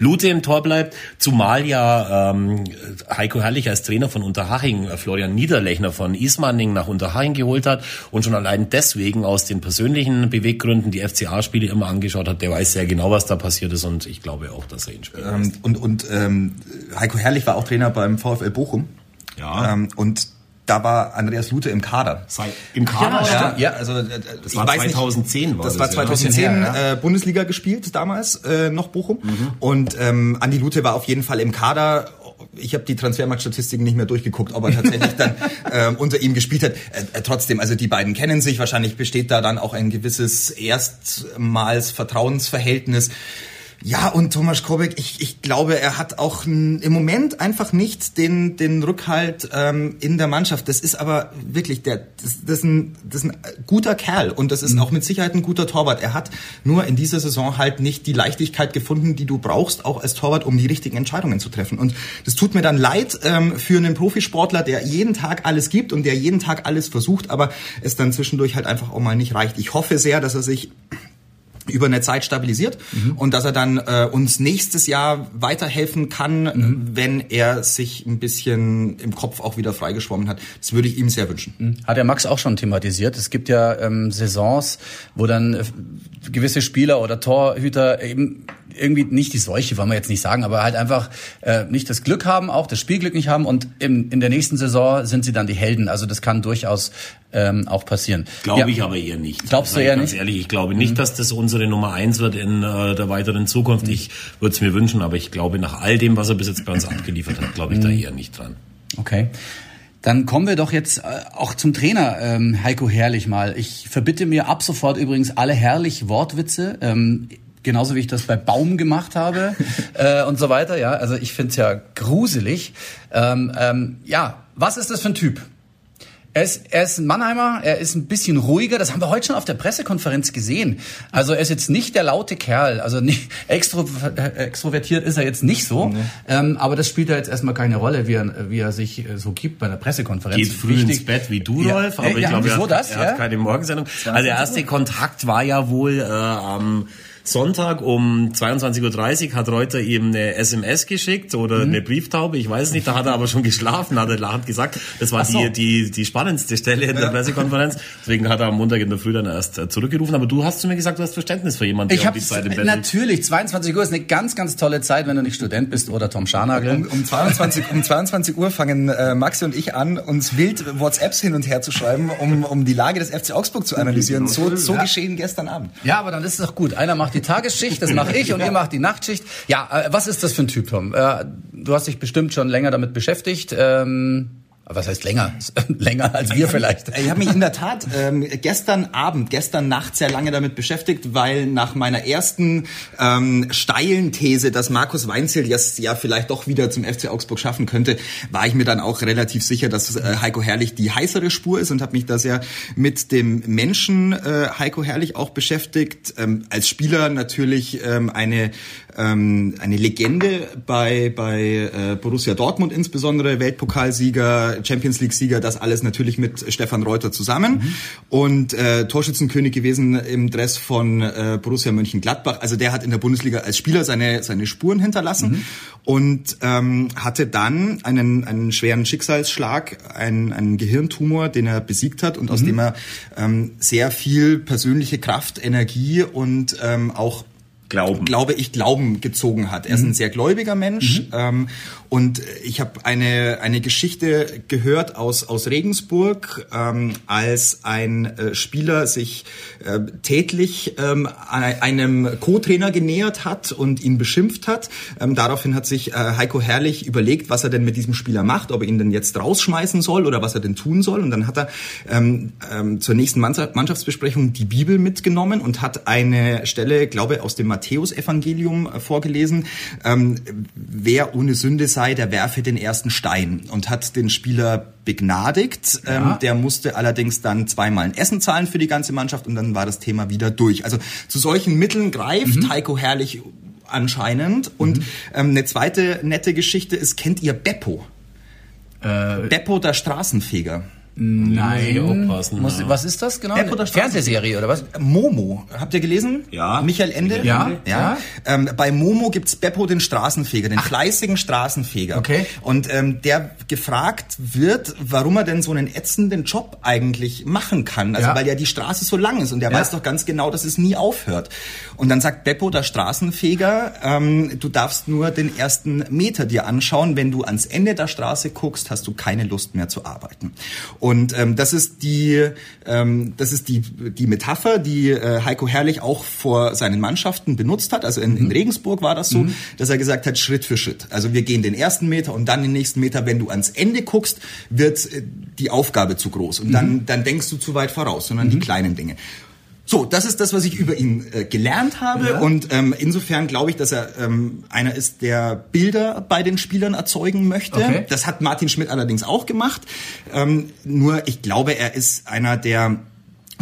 Lute im Tor bleibt, zumal ja ähm, Heiko Herrlich als Trainer von Unterhaching äh, Florian Niederlechner von Ismaning nach Unterhaching geholt hat und schon allein deswegen aus den persönlichen Beweggründen die FCA-Spiele immer angeschaut hat, der weiß sehr genau, was da passiert ist. Und ich glaube auch, dass er ihn spielt. Ähm, und und ähm, Heiko Herrlich war auch Trainer beim VfL Bochum. Ja. Ähm, und da war Andreas Lute im Kader. Im Kader? Ja, ja, also äh, das war 2010 nicht, war das. Das war 2010 ja. her, äh, Bundesliga gespielt damals äh, noch Bochum mhm. und ähm, Andi Lute war auf jeden Fall im Kader ich habe die Transfermarktstatistiken nicht mehr durchgeguckt, ob er tatsächlich dann <laughs> ähm, unter ihm gespielt hat. Äh, äh, trotzdem, also die beiden kennen sich. Wahrscheinlich besteht da dann auch ein gewisses erstmals Vertrauensverhältnis. Ja, und Thomas Kobeck, ich, ich glaube, er hat auch im Moment einfach nicht den, den Rückhalt ähm, in der Mannschaft. Das ist aber wirklich, der, das, das, ist ein, das ist ein guter Kerl und das ist mhm. auch mit Sicherheit ein guter Torwart. Er hat nur in dieser Saison halt nicht die Leichtigkeit gefunden, die du brauchst, auch als Torwart, um die richtigen Entscheidungen zu treffen. Und das tut mir dann leid ähm, für einen Profisportler, der jeden Tag alles gibt und der jeden Tag alles versucht, aber es dann zwischendurch halt einfach auch mal nicht reicht. Ich hoffe sehr, dass er sich über eine Zeit stabilisiert mhm. und dass er dann äh, uns nächstes Jahr weiterhelfen kann, mhm. wenn er sich ein bisschen im Kopf auch wieder freigeschwommen hat. Das würde ich ihm sehr wünschen. Mhm. Hat der Max auch schon thematisiert. Es gibt ja ähm, Saisons, wo dann äh, gewisse Spieler oder Torhüter eben irgendwie nicht die Seuche, wollen wir jetzt nicht sagen, aber halt einfach äh, nicht das Glück haben, auch das Spielglück nicht haben und in, in der nächsten Saison sind sie dann die Helden. Also das kann durchaus ähm, auch passieren. Glaube ja. ich aber eher nicht. Glaubst du eher ganz nicht? ehrlich, ich glaube nicht, mhm. dass das unsere Nummer eins wird in äh, der weiteren Zukunft. Mhm. Ich würde es mir wünschen, aber ich glaube nach all dem, was er bis jetzt bei uns <clears throat> abgeliefert hat, glaube ich mhm. da eher nicht dran. Okay. Dann kommen wir doch jetzt äh, auch zum Trainer ähm, Heiko Herrlich mal. Ich verbitte mir ab sofort übrigens alle herrlich Wortwitze. Ähm, genauso wie ich das bei Baum gemacht habe <laughs> äh, und so weiter. Ja, also ich finde es ja gruselig. Ähm, ähm, ja, was ist das für ein Typ? Er ist, er ist ein Mannheimer, er ist ein bisschen ruhiger, das haben wir heute schon auf der Pressekonferenz gesehen. Also er ist jetzt nicht der laute Kerl, also nicht extro, extrovertiert ist er jetzt nicht so, mhm. ähm, aber das spielt ja jetzt erstmal keine Rolle, wie er, wie er sich äh, so gibt bei einer Pressekonferenz. Geht früh Wichtig. ins Bett wie du, ja. Rolf, aber ja, ich glaube, er, hat, das, er ja? hat keine Morgensendung. Also der erste Kontakt war ja wohl äh, am... Ähm, Sonntag um 22.30 Uhr hat Reuter ihm eine SMS geschickt oder mhm. eine Brieftaube, ich weiß nicht, da hat er aber schon geschlafen, hat er hat gesagt, das war so. die, die, die spannendste Stelle in der ja. Pressekonferenz. Deswegen hat er am Montag in der Früh dann erst äh, zurückgerufen. Aber du hast zu mir gesagt, du hast Verständnis für jemanden, der ich um die Zeit im Bett Natürlich, 22 Uhr ist eine ganz, ganz tolle Zeit, wenn du nicht Student bist oder Tom Scharnagel. Um, um, 22, um 22 Uhr fangen äh, Maxi und ich an, uns wild WhatsApps hin und her zu schreiben, um, um die Lage des FC Augsburg zu analysieren. So, so geschehen gestern Abend. Ja, aber dann ist es doch gut. Einer macht macht die Tagesschicht, das mache ich und ihr macht die Nachtschicht. Ja, äh, was ist das für ein Typ, Tom? Äh, du hast dich bestimmt schon länger damit beschäftigt. Ähm was heißt länger? <laughs> länger als wir vielleicht. Ich habe mich in der Tat ähm, gestern Abend, gestern Nacht sehr lange damit beschäftigt, weil nach meiner ersten ähm, steilen These, dass Markus Weinzel jetzt ja vielleicht doch wieder zum FC Augsburg schaffen könnte, war ich mir dann auch relativ sicher, dass äh, Heiko Herrlich die heißere Spur ist und habe mich da sehr mit dem Menschen äh, Heiko Herrlich auch beschäftigt. Ähm, als Spieler natürlich ähm, eine ähm, eine Legende bei bei äh, Borussia Dortmund insbesondere Weltpokalsieger Champions League-Sieger, das alles natürlich mit Stefan Reuter zusammen mhm. und äh, Torschützenkönig gewesen im Dress von äh, Borussia Mönchengladbach. Also der hat in der Bundesliga als Spieler seine seine Spuren hinterlassen mhm. und ähm, hatte dann einen einen schweren Schicksalsschlag, einen, einen Gehirntumor, den er besiegt hat und mhm. aus dem er ähm, sehr viel persönliche Kraft, Energie und ähm, auch Glauben. glaube ich, Glauben gezogen hat. Er ist ein mhm. sehr gläubiger Mensch mhm. ähm, und ich habe eine, eine Geschichte gehört aus, aus Regensburg, ähm, als ein äh, Spieler sich äh, tätlich ähm, einem Co-Trainer genähert hat und ihn beschimpft hat. Ähm, daraufhin hat sich äh, Heiko Herrlich überlegt, was er denn mit diesem Spieler macht, ob er ihn denn jetzt rausschmeißen soll oder was er denn tun soll. Und dann hat er ähm, ähm, zur nächsten Mannschaftsbesprechung die Bibel mitgenommen und hat eine Stelle, glaube aus dem Matthäusevangelium äh, vorgelesen. Ähm, wer ohne Sünde sei, sei, der werfe den ersten Stein und hat den Spieler begnadigt. Ja. Ähm, der musste allerdings dann zweimal ein Essen zahlen für die ganze Mannschaft und dann war das Thema wieder durch. Also zu solchen Mitteln greift mhm. Heiko Herrlich anscheinend. Und mhm. ähm, eine zweite nette Geschichte ist, kennt ihr Beppo? Äh, Beppo, der Straßenfeger. Nein. Aufpassen, Muss, ja. Was ist das genau? Eine Fernsehserie oder was? Momo. Habt ihr gelesen? Ja. Michael Ende? Ja. ja. ja. Ähm, bei Momo gibt's Beppo den Straßenfeger, den Ach. fleißigen Straßenfeger. Okay. Und ähm, der gefragt wird, warum er denn so einen ätzenden Job eigentlich machen kann. Also ja. weil ja die Straße so lang ist und der ja. weiß doch ganz genau, dass es nie aufhört. Und dann sagt Beppo, der Straßenfeger, ähm, du darfst nur den ersten Meter dir anschauen. Wenn du ans Ende der Straße guckst, hast du keine Lust mehr zu arbeiten. Und ähm, das ist die, ähm, das ist die, die Metapher, die äh, Heiko Herrlich auch vor seinen Mannschaften benutzt hat. Also in, in mhm. Regensburg war das so, mhm. dass er gesagt hat, Schritt für Schritt. Also wir gehen den ersten Meter und dann den nächsten Meter. Wenn du ans Ende guckst, wird äh, die Aufgabe zu groß. Und dann, mhm. dann denkst du zu weit voraus, sondern die mhm. kleinen Dinge. So, das ist das, was ich über ihn äh, gelernt habe. Ja. Und ähm, insofern glaube ich, dass er ähm, einer ist, der Bilder bei den Spielern erzeugen möchte. Okay. Das hat Martin Schmidt allerdings auch gemacht. Ähm, nur ich glaube, er ist einer, der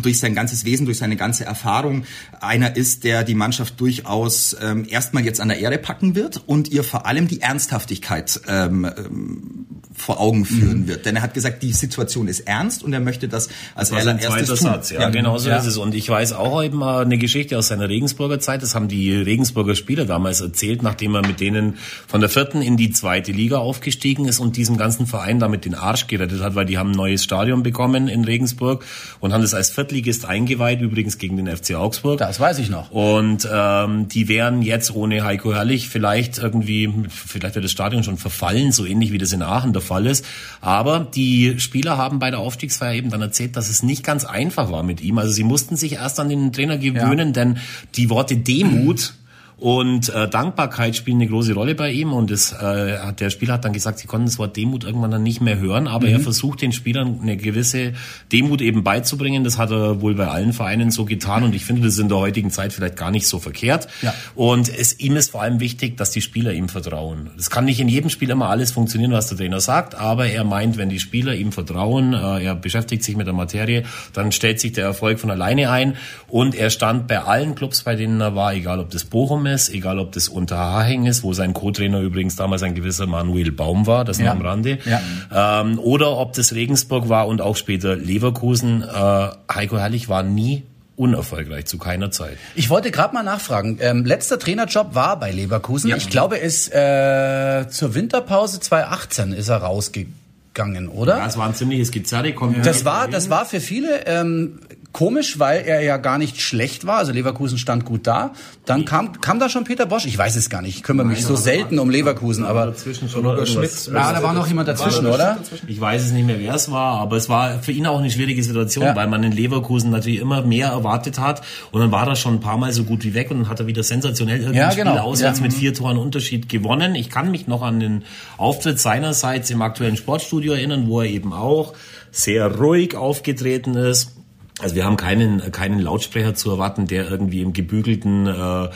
durch sein ganzes Wesen, durch seine ganze Erfahrung einer ist, der die Mannschaft durchaus ähm, erstmal jetzt an der Ehre packen wird und ihr vor allem die Ernsthaftigkeit ähm, ähm, vor Augen führen mhm. wird. Denn er hat gesagt, die Situation ist ernst und er möchte das als das allererstes tun. Satz, ja, ja genau so ja. ist es. Und ich weiß auch eben eine Geschichte aus seiner Regensburger Zeit. Das haben die Regensburger Spieler damals erzählt, nachdem er mit denen von der vierten in die zweite Liga aufgestiegen ist und diesem ganzen Verein damit den Arsch gerettet hat, weil die haben ein neues Stadion bekommen in Regensburg und haben das als Viertligist eingeweiht, übrigens gegen den FC Augsburg. Das weiß ich noch. Und ähm, die wären jetzt ohne Heiko Herrlich vielleicht irgendwie, vielleicht wird das Stadion schon verfallen, so ähnlich wie das in Aachen der Fall ist. Aber die Spieler haben bei der Aufstiegsfeier eben dann erzählt, dass es nicht ganz einfach war mit ihm. Also sie mussten sich erst an den Trainer gewöhnen, ja. denn die Worte Demut und äh, Dankbarkeit spielen eine große Rolle bei ihm. Und das, äh, der Spieler hat dann gesagt, sie konnten das Wort Demut irgendwann dann nicht mehr hören, aber mhm. er versucht den Spielern eine gewisse Demut eben beizubringen. Das hat er wohl bei allen Vereinen so getan und ich finde das in der heutigen Zeit vielleicht gar nicht so verkehrt. Ja. Und es, ihm ist vor allem wichtig, dass die Spieler ihm vertrauen. Es kann nicht in jedem Spiel immer alles funktionieren, was der Trainer sagt, aber er meint, wenn die Spieler ihm vertrauen, äh, er beschäftigt sich mit der Materie, dann stellt sich der Erfolg von alleine ein. Und er stand bei allen Clubs, bei denen er war, egal ob das Bochum ist, egal ob das Unterhaching ist, wo sein Co-Trainer übrigens damals ein gewisser Manuel Baum war, das ja. nur am Rande, ja. ähm, oder ob das Regensburg war und auch später Leverkusen. Äh, Heiko Herrlich war nie unerfolgreich zu keiner Zeit. Ich wollte gerade mal nachfragen. Ähm, letzter Trainerjob war bei Leverkusen. Ja. Ich glaube, es äh, zur Winterpause 2018 ist er rausgegangen, oder? Ja, es war ein ziemliches Gezerre. Das war, das war für viele ähm, Komisch, weil er ja gar nicht schlecht war. Also Leverkusen stand gut da. Dann kam, kam da schon Peter Bosch. Ich weiß es gar nicht. Ich kümmere mich so selten um Leverkusen, aber dazwischen schon noch irgendwas. ja, da war noch jemand dazwischen, oder? Ich weiß es nicht mehr, wer es war, aber es war für ihn auch eine schwierige Situation, Ja. weil man in Leverkusen natürlich immer mehr erwartet hat und dann war er schon ein paar Mal so gut wie weg und dann hat er wieder sensationell irgendein Ja, Spiel genau. auswärts Ja. mit vier Toren Unterschied gewonnen. Ich kann mich noch an den Auftritt seinerseits im aktuellen Sportstudio erinnern, wo er eben auch sehr ruhig aufgetreten ist. Also wir haben keinen, keinen Lautsprecher zu erwarten, der irgendwie im gebügelten äh,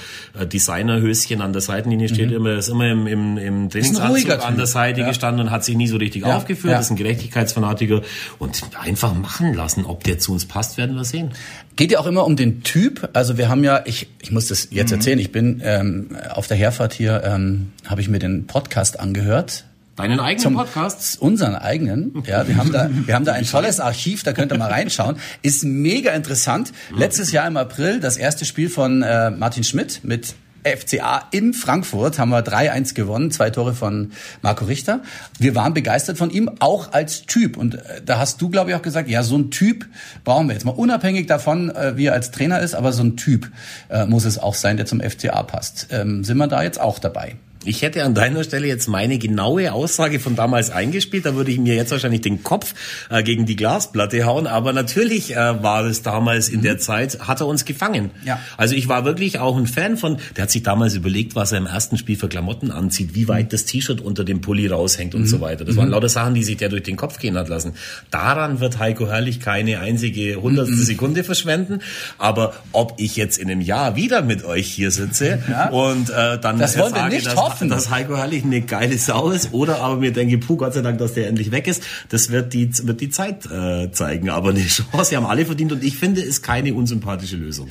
Designerhöschen an der Seitenlinie steht. Immer ist immer im, im, im Trainingsanzug an der Seite Ja. gestanden und hat sich nie so richtig Ja. aufgeführt. Ja. ist ein Gerechtigkeitsfanatiker und einfach machen lassen. Ob der zu uns passt, werden wir sehen. Geht ja auch immer um den Typ. Also wir haben ja, ich, ich muss das Mhm. jetzt erzählen, ich bin ähm, auf der Herfahrt hier, ähm, habe ich mir den Podcast angehört. Deinen eigenen Zum Podcast? Unseren eigenen. Ja, wir haben da, wir haben da ein tolles Archiv, da könnt ihr mal reinschauen. Ist mega interessant. Letztes Jahr im April das erste Spiel von äh, Martin Schmidt mit FCA in Frankfurt haben wir 3-1 gewonnen, zwei Tore von Marco Richter. Wir waren begeistert von ihm, auch als Typ. Und äh, da hast du, glaube ich, auch gesagt, ja, so ein Typ brauchen wir jetzt mal. Unabhängig davon, äh, wie er als Trainer ist, aber so ein Typ äh, muss es auch sein, der zum FCA passt. Ähm, sind wir da jetzt auch dabei? Ich hätte an deiner Stelle jetzt meine genaue Aussage von damals eingespielt. Da würde ich mir jetzt wahrscheinlich den Kopf äh, gegen die Glasplatte hauen. Aber natürlich äh, war es damals in der Zeit, hat er uns gefangen. Ja. Also ich war wirklich auch ein Fan von, der hat sich damals überlegt, was er im ersten Spiel für Klamotten anzieht, wie weit das T-Shirt unter dem Pulli raushängt und so weiter. Das waren lauter Sachen, die sich der durch den Kopf gehen hat lassen. Daran wird Heiko Herrlich keine einzige hundertstel Sekunde verschwenden. Aber ob ich jetzt in einem Jahr wieder mit euch hier sitze Ja. und äh, dann Das wollen wir nicht dass, hoffen. dass Heiko Herrlich eine geile Sau ist oder aber mir denke, puh, Gott sei Dank, dass der endlich weg ist. Das wird die, wird die Zeit äh, zeigen. Aber eine <laughs> Chance haben alle verdient und ich finde, ist keine unsympathische Lösung.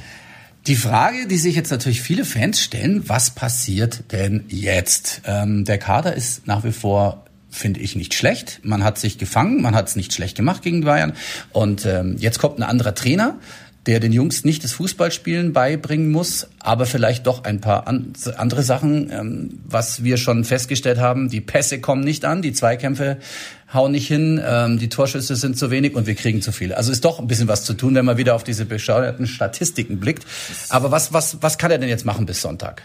Die Frage, die sich jetzt natürlich viele Fans stellen, was passiert denn jetzt? Ähm, der Kader ist nach wie vor finde ich nicht schlecht. Man hat sich gefangen, man hat es nicht schlecht gemacht gegen Bayern. Und ähm, jetzt kommt ein anderer Trainer, der den Jungs nicht das Fußballspielen beibringen muss, aber vielleicht doch ein paar an, andere Sachen, ähm, was wir schon festgestellt haben. Die Pässe kommen nicht an, die Zweikämpfe hauen nicht hin, ähm, die Torschüsse sind zu wenig und wir kriegen zu viele. Also ist doch ein bisschen was zu tun, wenn man wieder auf diese bescheuerten Statistiken blickt. Aber was, was, was kann er denn jetzt machen bis Sonntag?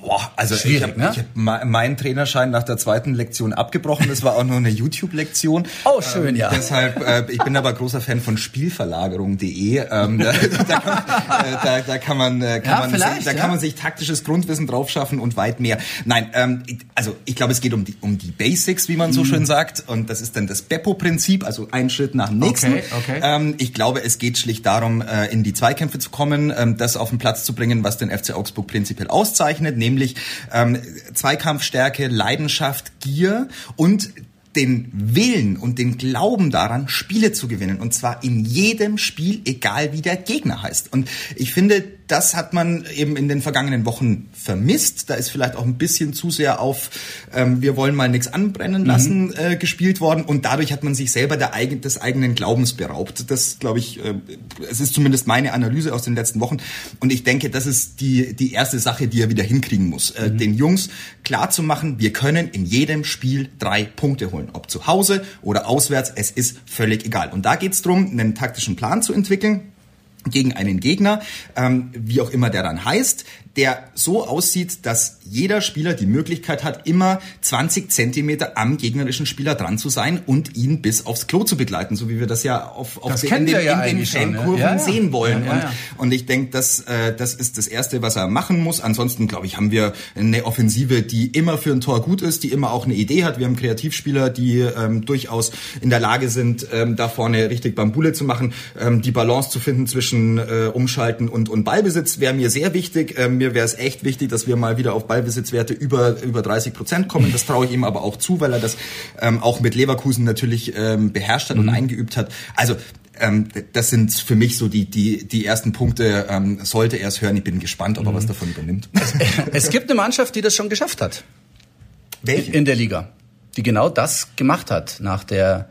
Boah, also Schwierig, ich habe ne? hab me- meinen Trainerschein nach der zweiten Lektion abgebrochen. Das war auch nur eine YouTube-Lektion. Oh, schön, ja. Deshalb, äh, ich bin aber großer Fan von Spielverlagerung.de. Ähm, da, da, kann, äh, da, da kann man, äh, kann Ja, man, vielleicht, da ja. kann man sich taktisches Grundwissen drauf schaffen und weit mehr. Nein, ähm, also ich glaube, es geht um die, um die Basics, wie man Mhm. so schön sagt. Und das ist dann das Beppo-Prinzip, also ein Schritt nach dem nächsten. Okay, okay. Ähm, ich glaube, es geht schlicht darum, äh, in die Zweikämpfe zu kommen, ähm, das auf den Platz zu bringen, was den FC Augsburg prinzipiell auszeichnet, nämlich ähm, Zweikampfstärke, Leidenschaft, Gier und den Willen und den Glauben daran, Spiele zu gewinnen. Und zwar in jedem Spiel, egal wie der Gegner heißt. Und ich finde, das hat man eben in den vergangenen Wochen vermisst. Da ist vielleicht auch ein bisschen zu sehr auf ähm, wir wollen mal nichts anbrennen lassen äh, gespielt worden. Und dadurch hat man sich selber der eigen, des eigenen Glaubens beraubt. Das, glaube ich, äh, es ist zumindest meine Analyse aus den letzten Wochen. Und ich denke, das ist die, die erste Sache, die er wieder hinkriegen muss. Äh, Den Jungs klar zu machen, wir können in jedem Spiel drei Punkte holen. Ob zu Hause oder auswärts, es ist völlig egal. Und da geht es darum, einen taktischen Plan zu entwickeln gegen einen Gegner, ähm, wie auch immer der dann heißt, der so aussieht, dass jeder Spieler die Möglichkeit hat, immer 20 Zentimeter am gegnerischen Spieler dran zu sein und ihn bis aufs Klo zu begleiten, so wie wir das ja auf, auf Das den, in den, ja in den ne? Fankurven Ja, ja. sehen wollen. Ja, und, ja. und ich denke, das, äh, das ist das Erste, was er machen muss. Ansonsten, glaube ich, haben wir eine Offensive, die immer für ein Tor gut ist, die immer auch eine Idee hat. Wir haben Kreativspieler, die ähm, durchaus in der Lage sind, ähm, da vorne richtig Bambule zu machen. Ähm, die Balance zu finden zwischen äh, Umschalten und, und Ballbesitz wäre mir sehr wichtig. Ähm, mir wäre es echt wichtig, dass wir mal wieder auf Ballbesitzwerte über, über 30 Prozent kommen. Das traue ich ihm aber auch zu, weil er das ähm, auch mit Leverkusen natürlich ähm, beherrscht hat und eingeübt hat. Also ähm, das sind für mich so die, die, die ersten Punkte. Ähm, sollte er es hören, ich bin gespannt, ob er was davon übernimmt. Es gibt eine Mannschaft, die das schon geschafft hat Welche? in der Liga, die genau das gemacht hat nach der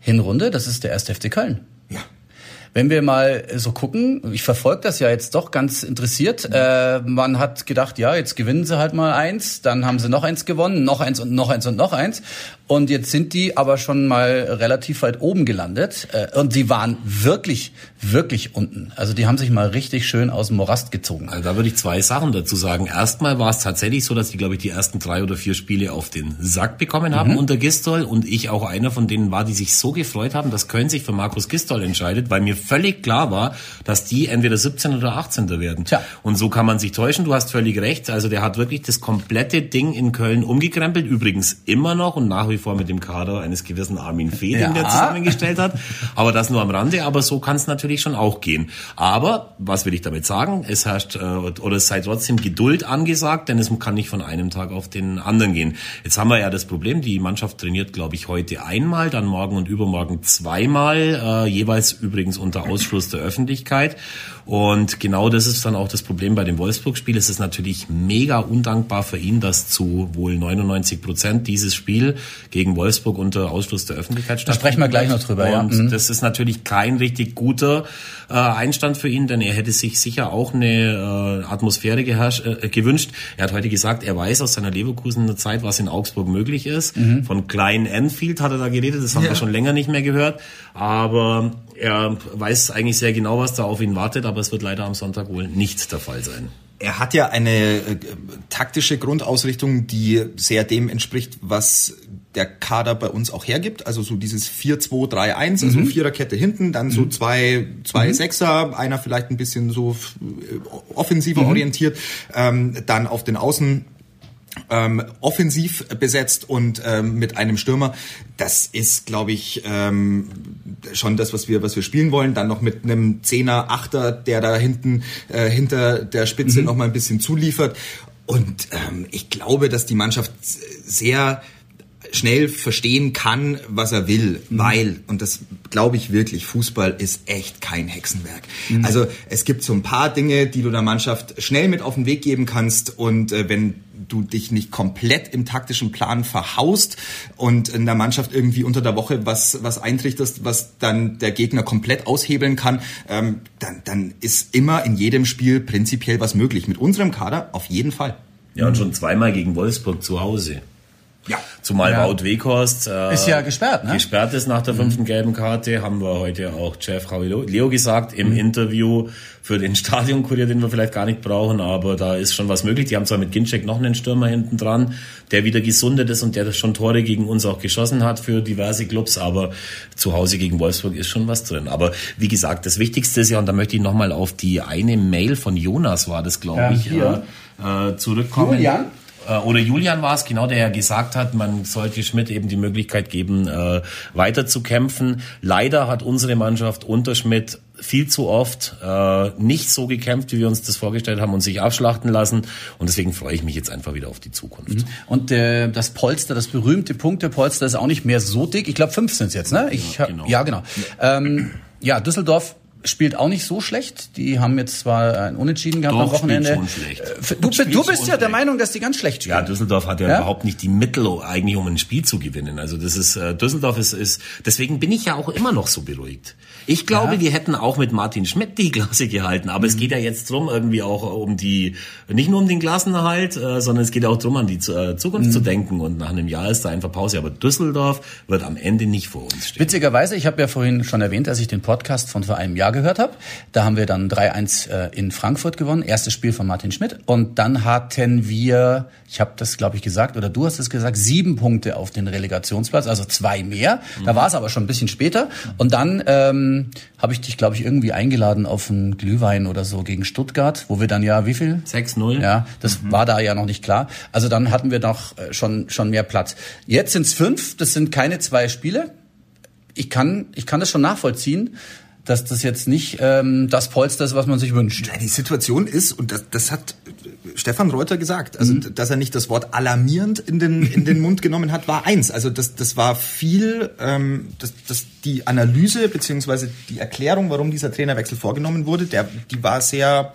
Hinrunde. Das ist der 1. FC Köln. Wenn wir mal so gucken, ich verfolge das ja jetzt doch ganz interessiert. Äh, man hat gedacht, ja, jetzt gewinnen sie halt mal eins, dann haben sie noch eins gewonnen, noch eins und noch eins und noch eins. Und jetzt sind die aber schon mal relativ weit oben gelandet. Äh, und sie waren wirklich, wirklich unten. Also die haben sich mal richtig schön aus dem Morast gezogen. Also da würde ich zwei Sachen dazu sagen. Erstmal war es tatsächlich so, dass die, glaube ich, die ersten drei oder vier Spiele auf den Sack bekommen haben mhm. unter Gistol. Und ich auch einer von denen war, die sich so gefreut haben, dass Köln sich für Markus Gistol entscheidet, weil mir völlig klar war, dass die entweder 17 oder 18. werden. Tja. Und so kann man sich täuschen. Du hast völlig recht. Also der hat wirklich das komplette Ding in Köln umgekrempelt. Übrigens immer noch und nach wie vor mit dem Kader eines gewissen Armin Fee, den ja. der zusammengestellt hat. Aber das nur am Rande. Aber so kann es natürlich schon auch gehen. Aber was will ich damit sagen? Es herrscht äh, oder es sei trotzdem Geduld angesagt, denn es kann nicht von einem Tag auf den anderen gehen. Jetzt haben wir ja das Problem, die Mannschaft trainiert, glaube ich, heute einmal, dann morgen und übermorgen zweimal, äh, jeweils übrigens unter Ausschluss der Öffentlichkeit. Und genau das ist dann auch das Problem bei dem Wolfsburg-Spiel. Es ist natürlich mega undankbar für ihn, dass zu wohl 99 Prozent dieses Spiel gegen Wolfsburg unter Ausschluss der Öffentlichkeit stattfindet. Da sprechen wir gleich noch drüber, Und ja. Mhm. das ist natürlich kein richtig guter äh, Einstand für ihn, denn er hätte sich sicher auch eine äh, Atmosphäre äh, gewünscht. Er hat heute gesagt, er weiß aus seiner Leverkusener Zeit, was in Augsburg möglich ist. Mhm. Von kleinen Enfield hat er da geredet, das haben ja. wir schon länger nicht mehr gehört. Aber er weiß eigentlich sehr genau, was da auf ihn wartet, aber es wird leider am Sonntag wohl nicht der Fall sein. Er hat ja eine äh, taktische Grundausrichtung, die sehr dem entspricht, was der Kader bei uns auch hergibt. Also so dieses 4-2-3-1, also mhm. Viererkette hinten, dann so mhm. zwei, zwei mhm. Sechser, einer vielleicht ein bisschen so äh, offensiver mhm. orientiert, ähm, dann auf den Außen ähm, offensiv besetzt und ähm, mit einem Stürmer. Das ist, glaube ich, ähm, schon das, was wir, was wir spielen wollen. Dann noch mit einem Zehner, Achter, der da hinten äh, hinter der Spitze mhm. noch mal ein bisschen zuliefert. Und ähm, ich glaube, dass die Mannschaft sehr schnell verstehen kann, was er will, mhm. weil, und das glaube ich wirklich, Fußball ist echt kein Hexenwerk. Mhm. Also es gibt so ein paar Dinge, die du der Mannschaft schnell mit auf den Weg geben kannst und äh, wenn du dich nicht komplett im taktischen Plan verhaust und in der Mannschaft irgendwie unter der Woche was, was eintrichterst, was dann der Gegner komplett aushebeln kann, ähm, dann, dann ist immer in jedem Spiel prinzipiell was möglich. Mit unserem Kader auf jeden Fall. Ja, und schon zweimal gegen Wolfsburg zu Hause. Ja. Zumal ja. Wout Weghorst äh, ist ja gesperrt, ne? gesperrt ist nach der mhm. fünften gelben Karte, haben wir heute auch Jeff Leo gesagt im mhm. Interview für den <laughs> Stadionkurier, den wir vielleicht gar nicht brauchen, aber da ist schon was möglich. Die haben zwar mit Ginczek noch einen Stürmer hinten dran, der wieder gesundet ist und der schon Tore gegen uns auch geschossen hat für diverse Clubs, aber zu Hause gegen Wolfsburg ist schon was drin. Aber wie gesagt, das Wichtigste ist ja, und da möchte ich nochmal auf die eine Mail von Jonas war das, glaube ja, ich, äh, zurückkommen. Julian? Äh, oder Julian war es genau, der ja gesagt hat, man sollte Schmidt eben die Möglichkeit geben, äh, weiter zu kämpfen. Leider hat unsere Mannschaft unter Schmidt viel zu oft äh, nicht so gekämpft, wie wir uns das vorgestellt haben und sich abschlachten lassen. Und deswegen freue ich mich jetzt einfach wieder auf die Zukunft. Mhm. Und äh, das Polster, das berühmte Punktepolster ist auch nicht mehr so dick. Ich glaube, fünf sind es jetzt, ne? Ich, ja, genau. Ja, genau. Ähm, ja, Düsseldorf spielt auch nicht so schlecht. Die haben jetzt zwar ein Unentschieden gehabt Doch, am Wochenende. Schon schlecht. Äh, du, du bist ja der Meinung, dass die ganz schlecht spielen. Ja, Düsseldorf hat ja, ja, überhaupt nicht die Mittel eigentlich, um ein Spiel zu gewinnen. Also das ist äh, Düsseldorf ist, ist deswegen bin ich ja auch immer noch so beruhigt. Ich glaube, ja. die hätten auch mit Martin Schmidt die <laughs> Klasse gehalten. Aber mhm. es geht ja jetzt drum irgendwie auch um die, nicht nur um den Klassenerhalt, äh, sondern es geht auch drum, an die äh, Zukunft mhm. zu denken. Und nach einem Jahr ist da einfach Pause. Aber Düsseldorf wird am Ende nicht vor uns stehen. Witzigerweise, ich habe ja vorhin schon erwähnt, dass ich den Podcast von vor einem Jahr gehört habe. Da haben wir dann 3-1 äh, in Frankfurt gewonnen. Erstes Spiel von Martin Schmidt. Und dann hatten wir, ich habe das glaube ich gesagt, oder du hast es gesagt, sieben Punkte auf den Relegationsplatz, also zwei mehr. Da war es aber schon ein bisschen später. Und dann ähm, habe ich dich, glaube ich, irgendwie eingeladen auf einen Glühwein oder so gegen Stuttgart, wo wir dann ja, wie viel? 6-0. Ja, das mhm. war da ja noch nicht klar. Also dann hatten wir noch äh, schon, schon mehr Platz. Jetzt sind es fünf, das sind keine zwei Spiele. Ich kann, ich kann das schon nachvollziehen dass das jetzt nicht ähm, das Polster ist, was man sich wünscht. Die Situation ist, und das, das hat Stefan Reuter gesagt, also mhm. dass er nicht das Wort alarmierend in den, in den Mund genommen hat, war eins. Also das, das war viel, ähm, das, das, die Analyse beziehungsweise die Erklärung, warum dieser Trainerwechsel vorgenommen wurde, der, die war sehr,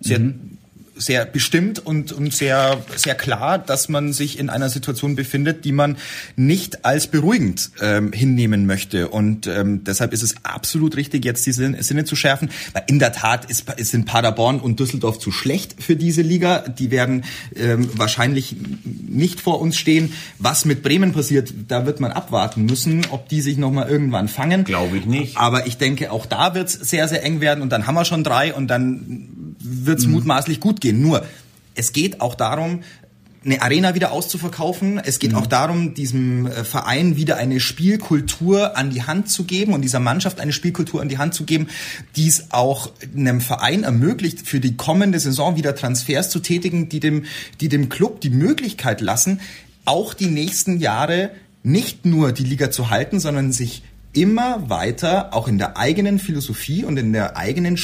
sehr mhm sehr bestimmt und, und sehr, sehr klar, dass man sich in einer Situation befindet, die man nicht als beruhigend ähm, hinnehmen möchte. Und ähm, deshalb ist es absolut richtig, jetzt die Sinne zu schärfen. Weil in der Tat ist, sind Paderborn und Düsseldorf zu schlecht für diese Liga. Die werden ähm, wahrscheinlich nicht vor uns stehen. Was mit Bremen passiert, da wird man abwarten müssen, ob die sich nochmal irgendwann fangen. Glaube ich nicht. Aber ich denke, auch da wird es sehr, sehr eng werden und dann haben wir schon drei und dann wird es mhm. mutmaßlich gut gehen. Nur, es geht auch darum, eine Arena wieder auszuverkaufen. Es geht mhm. auch darum, diesem äh, Verein wieder eine Spielkultur an die Hand zu geben und dieser Mannschaft eine Spielkultur an die Hand zu geben, die es auch einem Verein ermöglicht, für die kommende Saison wieder Transfers zu tätigen, die dem, die dem Club die Möglichkeit lassen, auch die nächsten Jahre nicht nur die Liga zu halten, sondern sich immer weiter auch in der eigenen Philosophie und in der eigenen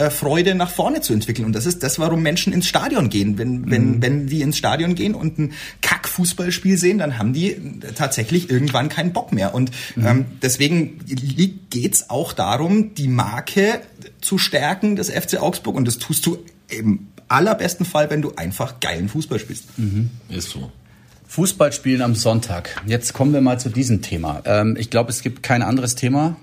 Spielfreude nach vorne zu entwickeln. Und das ist das, warum Menschen ins Stadion gehen. Wenn, wenn, mhm. wenn die ins Stadion gehen und ein Kack-Fußballspiel sehen, dann haben die tatsächlich irgendwann keinen Bock mehr. Und mhm. ähm, deswegen geht's auch darum, die Marke zu stärken des FC Augsburg. Und das tust du im allerbesten Fall, wenn du einfach geilen Fußball spielst. Mhm. Ist so. Fußballspielen am Sonntag. Jetzt kommen wir mal zu diesem Thema. Ähm, ich glaube, es gibt kein anderes Thema.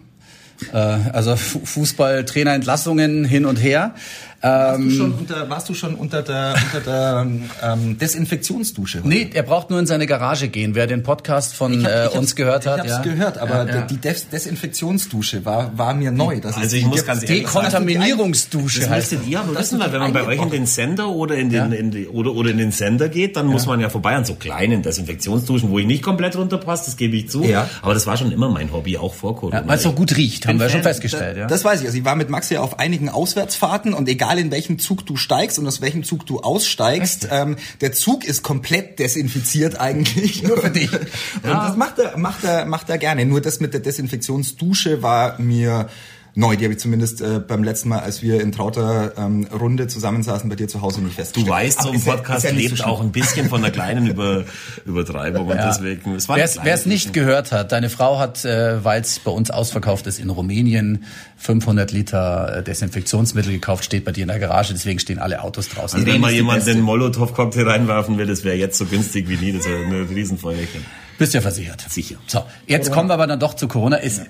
Äh, also Fußball, Trainerentlassungen hin und her. Warst, du ähm, schon unter, warst du schon unter der, unter der ähm, Desinfektionsdusche? Heute? Nee, er braucht nur in seine Garage gehen. Wer den Podcast von hab, äh, uns gehört hat. Ich habe es ja. gehört, aber ja, ja. die Des Desinfektionsdusche war, war mir neu. Das also ich muss ganz ehrlich Dekontaminierungsdusche das heißt müsstet ihr aber wissen, weil wenn man bei euch in den Sender oder in den, in die, oder, oder in den Sender geht, dann muss man ja vorbei an so kleinen Desinfektionsduschen, wo ich nicht komplett runterpasse, das gebe ich zu. Ja. Aber das war schon immer mein Hobby, auch vor Corona. Ja, Weil es auch gut riecht, haben wir schon festgestellt. Ja. Das weiß ich. Also ich war mit Max ja auf einigen Auswärtsfahrten und egal egal in welchem Zug du steigst und aus welchem Zug du aussteigst, ähm, der Zug ist komplett desinfiziert eigentlich. Nur für dich. <laughs> Und ja. das macht er, macht er, macht er gerne. Nur das mit der Desinfektionsdusche war mir neu. Die habe ich zumindest äh, beim letzten Mal, als wir in trauter ähm, Runde zusammensaßen, bei dir zu Hause nicht festgestellt. Du weißt, so ein Podcast ja, ja lebt so auch ein bisschen von der kleinen <laughs> Über Übertreibung und deswegen. Es Wer es nicht gehört hat, deine Frau hat, äh, weil es bei uns ausverkauft ist in Rumänien, 500 Liter äh, Desinfektionsmittel gekauft, steht bei dir in der Garage, deswegen stehen alle Autos draußen. Also wenn mal jemand den Molotow-Cocktail reinwerfen will, das wäre jetzt so günstig wie nie, das wäre eine Riesenfeuerchen. Bist ja versichert. Sicher. So, jetzt kommen wir aber dann doch zu Corona. Es,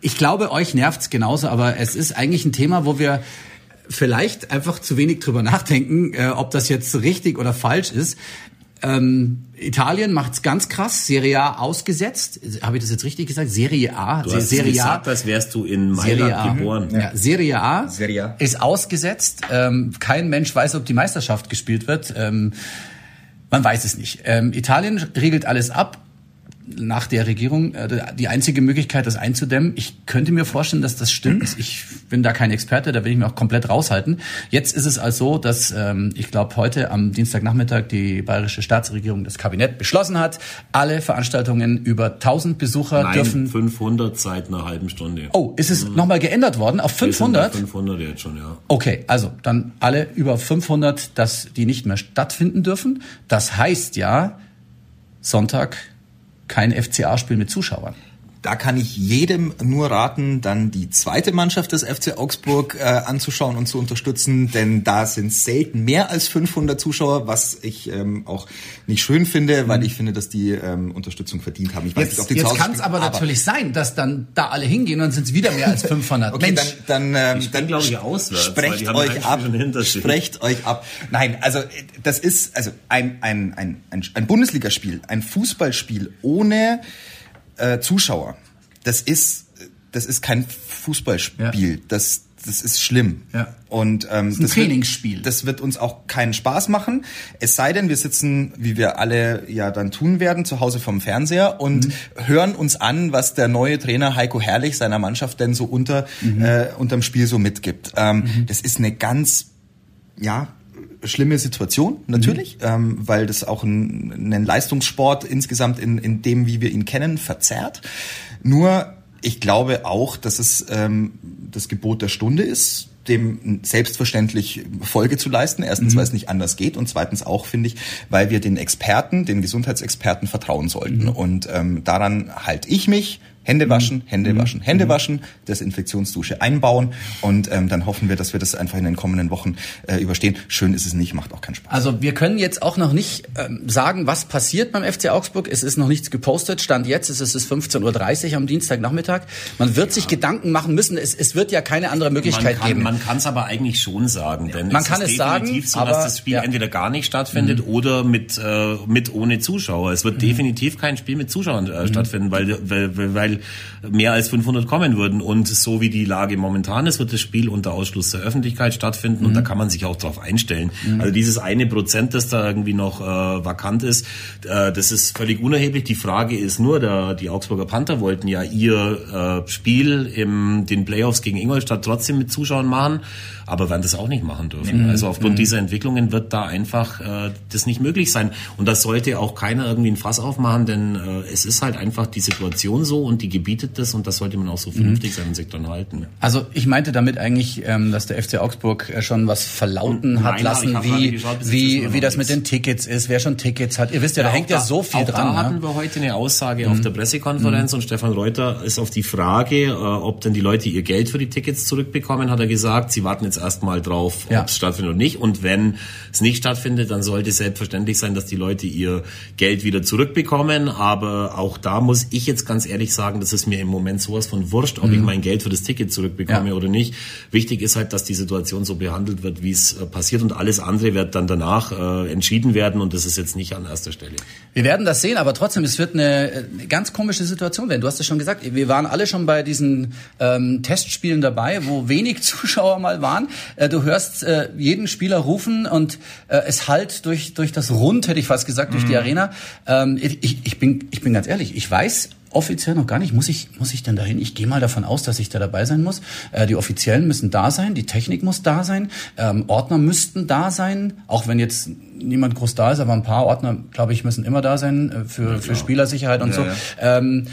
ich glaube, euch nervt's genauso, aber es ist eigentlich ein Thema, wo wir vielleicht einfach zu wenig drüber nachdenken, äh, ob das jetzt richtig oder falsch ist. Ähm, Italien macht's ganz krass, Serie A ausgesetzt. Habe ich das jetzt richtig gesagt? Serie A. Du hast Serie gesagt, A. als wärst du in Mailand geboren. Ja. Serie A, Serie A ist ausgesetzt. Ähm, kein Mensch weiß, ob die Meisterschaft gespielt wird. Ähm, man weiß es nicht. Ähm, Italien regelt alles ab nach der Regierung äh, die einzige Möglichkeit, das einzudämmen. Ich könnte mir vorstellen, dass das stimmt. Ich bin da kein Experte, da will ich mich auch komplett raushalten. Jetzt ist es also, dass ähm, ich glaube heute am Dienstagnachmittag die bayerische Staatsregierung das Kabinett beschlossen hat, alle Veranstaltungen über 1000 Besucher Nein, dürfen 500 seit einer halben Stunde. Oh, ist es mhm. nochmal geändert worden auf 500? 500 jetzt schon, ja. Okay, also dann alle über 500, dass die nicht mehr stattfinden dürfen. Das heißt ja Sonntag kein FCA-Spiel mit Zuschauern. Da kann ich jedem nur raten, dann die zweite Mannschaft des FC Augsburg äh, anzuschauen und zu unterstützen, denn da sind selten mehr als 500 Zuschauer, was ich ähm, auch nicht schön finde, weil ich finde, dass die ähm, Unterstützung verdient haben. Ich weiß jetzt, nicht, ob die Jetzt kann es aber, aber, natürlich sein, dass dann da alle hingehen und dann sind es wieder mehr als 500. okay, Mensch. dann, dann, ähm, dann glaube ich auswärts, sprecht euch ab, sprecht euch ab. Nein, also das ist also ein ein ein ein, ein Bundesligaspiel, ein Fußballspiel ohne äh, Zuschauer. Das ist, das ist kein Fußballspiel. Ja. Das, das ist schlimm. Ja. Und ähm, das, ist ein das Trainingsspiel. Wird, das wird uns auch keinen Spaß machen. Es sei denn, wir sitzen, wie wir alle ja dann tun werden, zu Hause vom Fernseher und mhm. hören uns an, was der neue Trainer Heiko Herrlich seiner Mannschaft denn so unter mhm. äh, unterm Spiel so mitgibt. Ähm, mhm. Das ist eine ganz ja schlimme Situation, natürlich, mhm. ähm, weil das auch einen Leistungssport insgesamt in, in dem, wie wir ihn kennen, verzerrt. Nur, ich glaube auch, dass es ähm, das Gebot der Stunde ist, dem selbstverständlich Folge zu leisten. Erstens, mhm. weil es nicht anders geht und zweitens auch, finde ich, weil wir den Experten, den Gesundheitsexperten vertrauen sollten. Mhm. Und ähm, daran halte ich mich Hände waschen, Hände mhm. waschen, Hände mhm. waschen, Desinfektionsdusche einbauen und ähm, dann hoffen wir, dass wir das einfach in den kommenden Wochen äh, überstehen. Schön ist es nicht, macht auch keinen Spaß. Also wir können jetzt auch noch nicht ähm, sagen, was passiert beim FC Augsburg. Es ist noch nichts gepostet. Stand jetzt ist es 15.30 Uhr am Dienstagnachmittag. Man wird ja. sich Gedanken machen müssen. Es, es wird ja keine andere Möglichkeit man kann, geben. Man kann es aber eigentlich schon sagen, denn man es kann ist es definitiv sagen, so, dass das Spiel ja. entweder gar nicht stattfindet mhm. oder mit äh, mit ohne Zuschauer. Es wird mhm. definitiv kein Spiel mit Zuschauern äh, mhm. stattfinden, weil, weil weil mehr als 500 kommen würden und so wie die Lage momentan ist, wird das Spiel unter Ausschluss der Öffentlichkeit stattfinden und da mhm. kann man sich auch darauf einstellen. Mhm. Also dieses eine Prozent, das da irgendwie noch äh, vakant ist, äh, das ist völlig unerheblich. Die Frage ist nur, der, die Augsburger Panther wollten ja ihr äh, Spiel im den Playoffs gegen Ingolstadt trotzdem mit Zuschauern machen aber werden das auch nicht machen dürfen. Mhm. Also aufgrund mhm. dieser Entwicklungen wird da einfach äh, das nicht möglich sein. Und das sollte auch keiner irgendwie ein Fass aufmachen, denn äh, es ist halt einfach die Situation so und die gebietet das und das sollte man auch so vernünftig mhm. seinen Sektoren halten. Also ich meinte damit eigentlich, ähm, dass der FC Augsburg äh, schon was verlauten Nein, hat lassen, wie, geschaut, wie, das wie das mit den Tickets ist, wer schon Tickets hat. Ihr wisst ja, ja da hängt ja so viel auch dran. Da hatten wir heute eine Aussage auf mhm. der Pressekonferenz mhm. und Stefan Reuter ist auf die Frage, äh, ob denn die Leute ihr Geld für die Tickets zurückbekommen, hat er gesagt, sie warten jetzt erstmal drauf, ja. ob es stattfindet oder nicht. Und wenn es nicht stattfindet, dann sollte es selbstverständlich sein, dass die Leute ihr Geld wieder zurückbekommen. Aber auch da muss ich jetzt ganz ehrlich sagen, das ist mir im Moment sowas von wurscht, ob mhm. ich mein Geld für das Ticket zurückbekomme ja. oder nicht. Wichtig ist halt, dass die Situation so behandelt wird, wie es äh, passiert und alles andere wird dann danach äh, entschieden werden und das ist jetzt nicht an erster Stelle. Wir werden das sehen, aber trotzdem, es wird eine, eine ganz komische Situation werden. Du hast es schon gesagt, wir waren alle schon bei diesen ähm, Testspielen dabei, wo wenig <laughs> Zuschauer mal waren. Äh, du hörst äh, jeden Spieler rufen und äh, es halt durch durch das Rund, hätte ich fast gesagt, durch mhm. die Arena. Ähm, ich, ich bin ich bin ganz ehrlich, ich weiß offiziell noch gar nicht. Muss ich, muss ich denn dahin? Ich gehe mal davon aus, dass ich da dabei sein muss. Äh, die Offiziellen müssen da sein, die Technik muss da sein, ähm, Ordner müssten da sein, auch wenn jetzt niemand groß da ist, aber ein paar Ordner, glaube ich, müssen immer da sein äh, für, ja, für Spielersicherheit und ja, so. Ja. Ähm,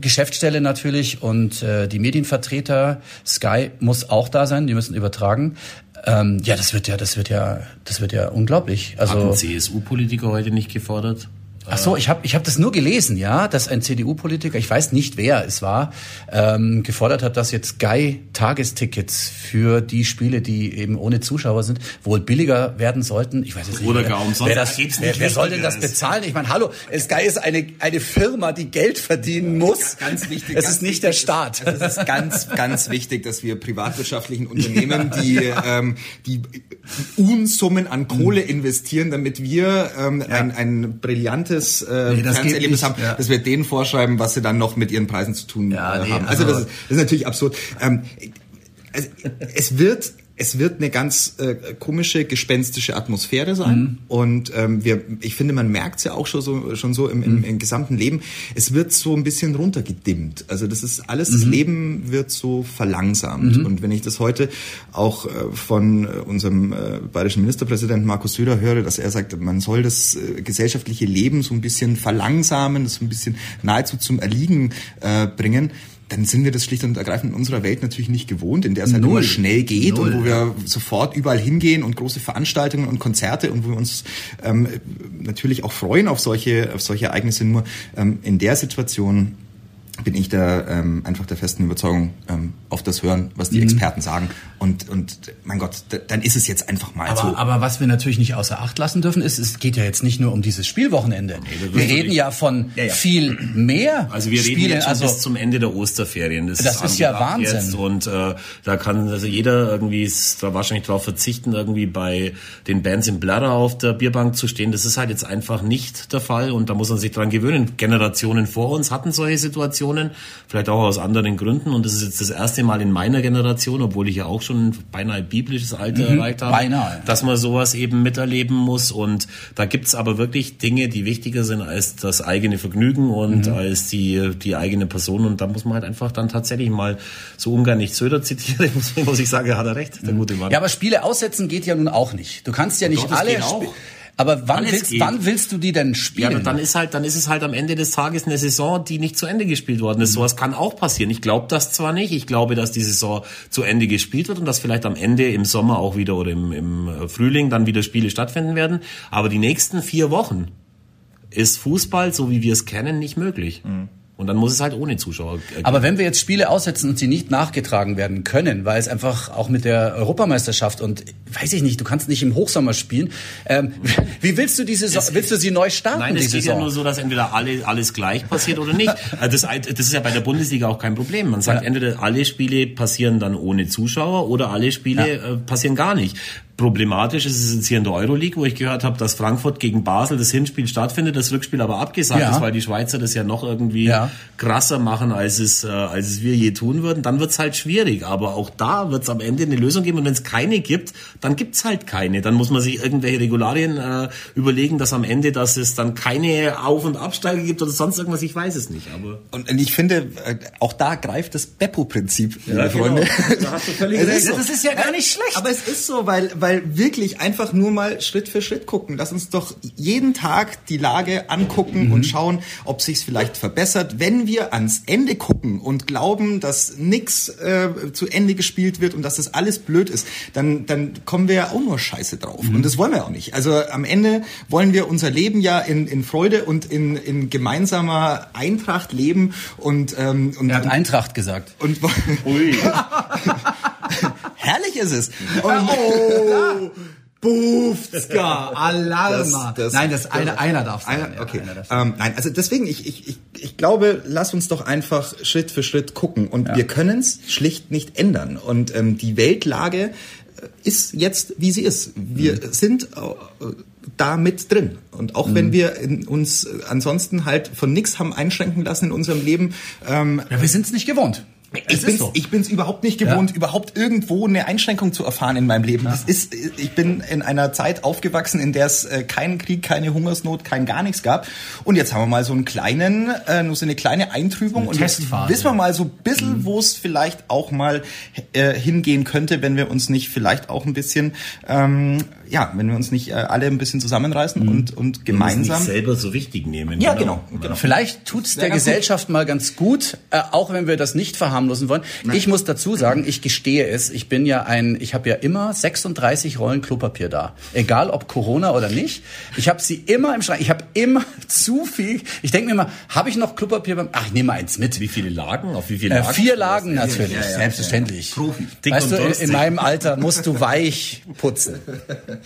Geschäftsstelle natürlich und äh, die Medienvertreter, Sky muss auch da sein, die müssen übertragen. Ähm, ja, das wird ja, das wird ja, das wird ja unglaublich. Also Hatten CSU-Politiker heute nicht gefordert? Ach so, ich habe ich hab das nur gelesen, ja, dass ein CDU-Politiker, ich weiß nicht wer es war, ähm, gefordert hat, dass jetzt Sky Tagestickets für die Spiele, die eben ohne Zuschauer sind, wohl billiger werden sollten. Ich weiß jetzt nicht. Oder gar umsonst. Wer, das, wer, wer soll denn das bezahlen? Ich meine, hallo, Sky ist eine eine Firma, die Geld verdienen muss. Ganz wichtig. Es ist nicht der Staat. Also es ist ganz ganz wichtig, dass wir privatwirtschaftlichen <laughs> Unternehmen, die ähm, die Unsummen an Kohle investieren, damit wir ähm, ja. ein ein brillantes tolles äh, nee, Fernseherlebnis haben, ja. dass wir denen vorschreiben, was sie dann noch mit ihren Preisen zu tun ja, äh, nee, haben. Also, also das, ist, das ist natürlich absurd. Ähm, also, es wird es wird eine ganz äh, komische, gespenstische Atmosphäre sein. Mhm. Und ähm, wir, ich finde, man merkt es ja auch schon so, schon so im, im, mhm. im, gesamten Leben. Es wird so ein bisschen runtergedimmt. Also das ist alles, mhm. das Leben wird so verlangsamt. Mhm. Und wenn ich das heute auch äh, von äh, unserem äh, bayerischen Ministerpräsidenten Markus Söder höre, dass er sagt, man soll das äh, gesellschaftliche Leben so ein bisschen verlangsamen, das so ein bisschen nahezu zum Erliegen äh, bringen, dann sind wir das schlicht und ergreifend in unserer Welt natürlich nicht gewohnt, in der es halt Null. immer schnell geht Null. und wo wir sofort überall hingehen und große Veranstaltungen und Konzerte und wo wir uns ähm, natürlich auch freuen auf solche, auf solche Ereignisse. Nur ähm, in der Situation bin ich da ähm, einfach der festen Überzeugung, ähm, auf das hören, was die mhm. Experten sagen. Und, und mein Gott, dann ist es jetzt einfach mal aber, so. Aber was wir natürlich nicht außer Acht lassen dürfen, ist, es geht ja jetzt nicht nur um dieses Spielwochenende. Nee, wir reden ja von ja, ja. viel mehr Also wir Spielen, reden jetzt also, bis zum Ende der Osterferien. Das, das ist, ist ja Wahnsinn. Jetzt. Und äh, da kann also jeder irgendwie da wahrscheinlich drauf verzichten, irgendwie bei den Bands im Bladder auf der Bierbank zu stehen. Das ist halt jetzt einfach nicht der Fall und da muss man sich dran gewöhnen. Generationen vor uns hatten solche Situationen Generationen, vielleicht auch aus anderen Gründen. Und das ist jetzt das erste Mal in meiner Generation, obwohl ich ja auch schon beinahe biblisches Alter mhm, erreicht habe, beinahe. dass man sowas eben miterleben muss. Und da gibt's aber wirklich Dinge, die wichtiger sind als das eigene Vergnügen und mhm. als die, die eigene Person. Und da muss man halt einfach dann tatsächlich mal so ungern nicht Söder zitieren, <laughs> muss, muss ich sagen, hat er recht, der mhm. gute Mann. Ja, aber Spiele aussetzen geht ja nun auch nicht. Du kannst ja nicht Doch, alle... Aber wann willst, wann willst du die denn spielen? Ja, dann ist halt, dann ist es halt am Ende des Tages eine Saison, die nicht zu Ende gespielt worden ist. Mhm. Sowas kann auch passieren. Ich glaube das zwar nicht. Ich glaube, dass die Saison zu Ende gespielt wird und dass vielleicht am Ende im Sommer auch wieder oder im, im Frühling dann wieder Spiele stattfinden werden. Aber die nächsten vier Wochen ist Fußball, so wie wir es kennen, nicht möglich. Mhm. Und dann muss es halt ohne Zuschauer. Äh, Aber wenn wir jetzt Spiele aussetzen und sie nicht nachgetragen werden können, weil es einfach auch mit der Europameisterschaft und weiß ich nicht, du kannst nicht im Hochsommer spielen. Ähm, <laughs> wie willst du diese Saison, willst du sie neu starten? Nein, es geht Saison? ja nur so, dass entweder alle, alles gleich passiert oder nicht. <laughs> Äh, Das, das ist ja bei der Bundesliga auch kein Problem. Man sagt, Ja. entweder alle Spiele passieren dann ohne Zuschauer oder alle Spiele äh, passieren gar nicht. Problematisch ist es jetzt hier in der Euroleague, wo ich gehört habe, dass Frankfurt gegen Basel das Hinspiel stattfindet, das Rückspiel aber abgesagt Ja. ist, weil die Schweizer das ja noch irgendwie Ja. krasser machen, als es, äh, als es wir je tun würden. Dann wird's halt schwierig. Aber auch da wird's am Ende eine Lösung geben. Und wenn es keine gibt, dann gibt's halt keine. Dann muss man sich irgendwelche Regularien äh, überlegen, dass am Ende, dass es dann keine Auf- und Absteige gibt oder sonst irgendwas. Ich weiß es nicht. Aber Und ich finde, äh, auch da greift das Beppo-Prinzip, liebe genau. Freunde. Da hast du völlig <laughs> recht. so. Das ist ja gar nicht schlecht. Aber es ist so, weil, weil wirklich einfach nur mal Schritt für Schritt gucken. Lass uns doch jeden Tag die Lage angucken Mhm. und schauen, ob sich's vielleicht verbessert. Wenn wir ans Ende gucken und glauben, dass nix äh, zu Ende gespielt wird und dass das alles blöd ist, dann, dann kommen wir ja auch nur Scheiße drauf. Mhm. Und das wollen wir auch nicht. Also am Ende wollen wir unser Leben ja in, in Freude und in, in gemeinsamer Eintracht leben und, ähm, und, er hat und Eintracht gesagt. und Ui. <laughs> herrlich ist es. Und, oh, <laughs> Bufska, Alarma. Nein, das eine- einer darf sein, Einer, ja, okay. einer darf ähm, nein, also deswegen, ich, ich, ich, ich glaube, lass uns doch einfach Schritt für Schritt gucken. Und wir können es schlicht nicht ändern. Und ähm, die Weltlage ist jetzt, wie sie ist. Wir Mhm. sind äh, da mit drin. Und auch wenn wir in uns äh, ansonsten halt von nichts haben einschränken lassen in unserem Leben, ähm, Ja, wir sind es nicht gewohnt. Ich bin's, so. ich bin's überhaupt nicht gewohnt, überhaupt irgendwo eine Einschränkung zu erfahren in meinem Leben. Das ist, ich bin in einer Zeit aufgewachsen, in der es äh, keinen Krieg, keine Hungersnot, kein gar nichts gab. Und jetzt haben wir mal so einen kleinen, äh, nur so eine kleine Eintrübung. und jetzt Testphase. wissen wir mal so ein bisschen, wo es vielleicht auch mal äh, hingehen könnte, wenn wir uns nicht vielleicht auch ein bisschen, ähm, ja, wenn wir uns nicht äh, alle ein bisschen zusammenreißen und, und müssen gemeinsam. nicht selber so wichtig nehmen. Ja, genau, genau. Vielleicht tut's der Gesellschaft mal ganz gut, äh, auch wenn wir das nicht verharmlosen wollen. Ich muss dazu sagen, ich gestehe es, ich bin ja ein, ich habe ja immer 36 Rollen Klopapier da. Egal ob Corona oder nicht. Ich habe sie immer im Schrank. Ich habe immer <laughs> zu viel. Ich denke mir mal, habe ich noch Klopapier beim. Ach, ich nehme mal eins mit. Wie viele Lagen? Auf wie viele Äh, Lagen? vier Lagen natürlich, ja, ja, selbstverständlich. Profi. Dick weißt und du, in, in meinem Alter musst du weich putzen. <laughs>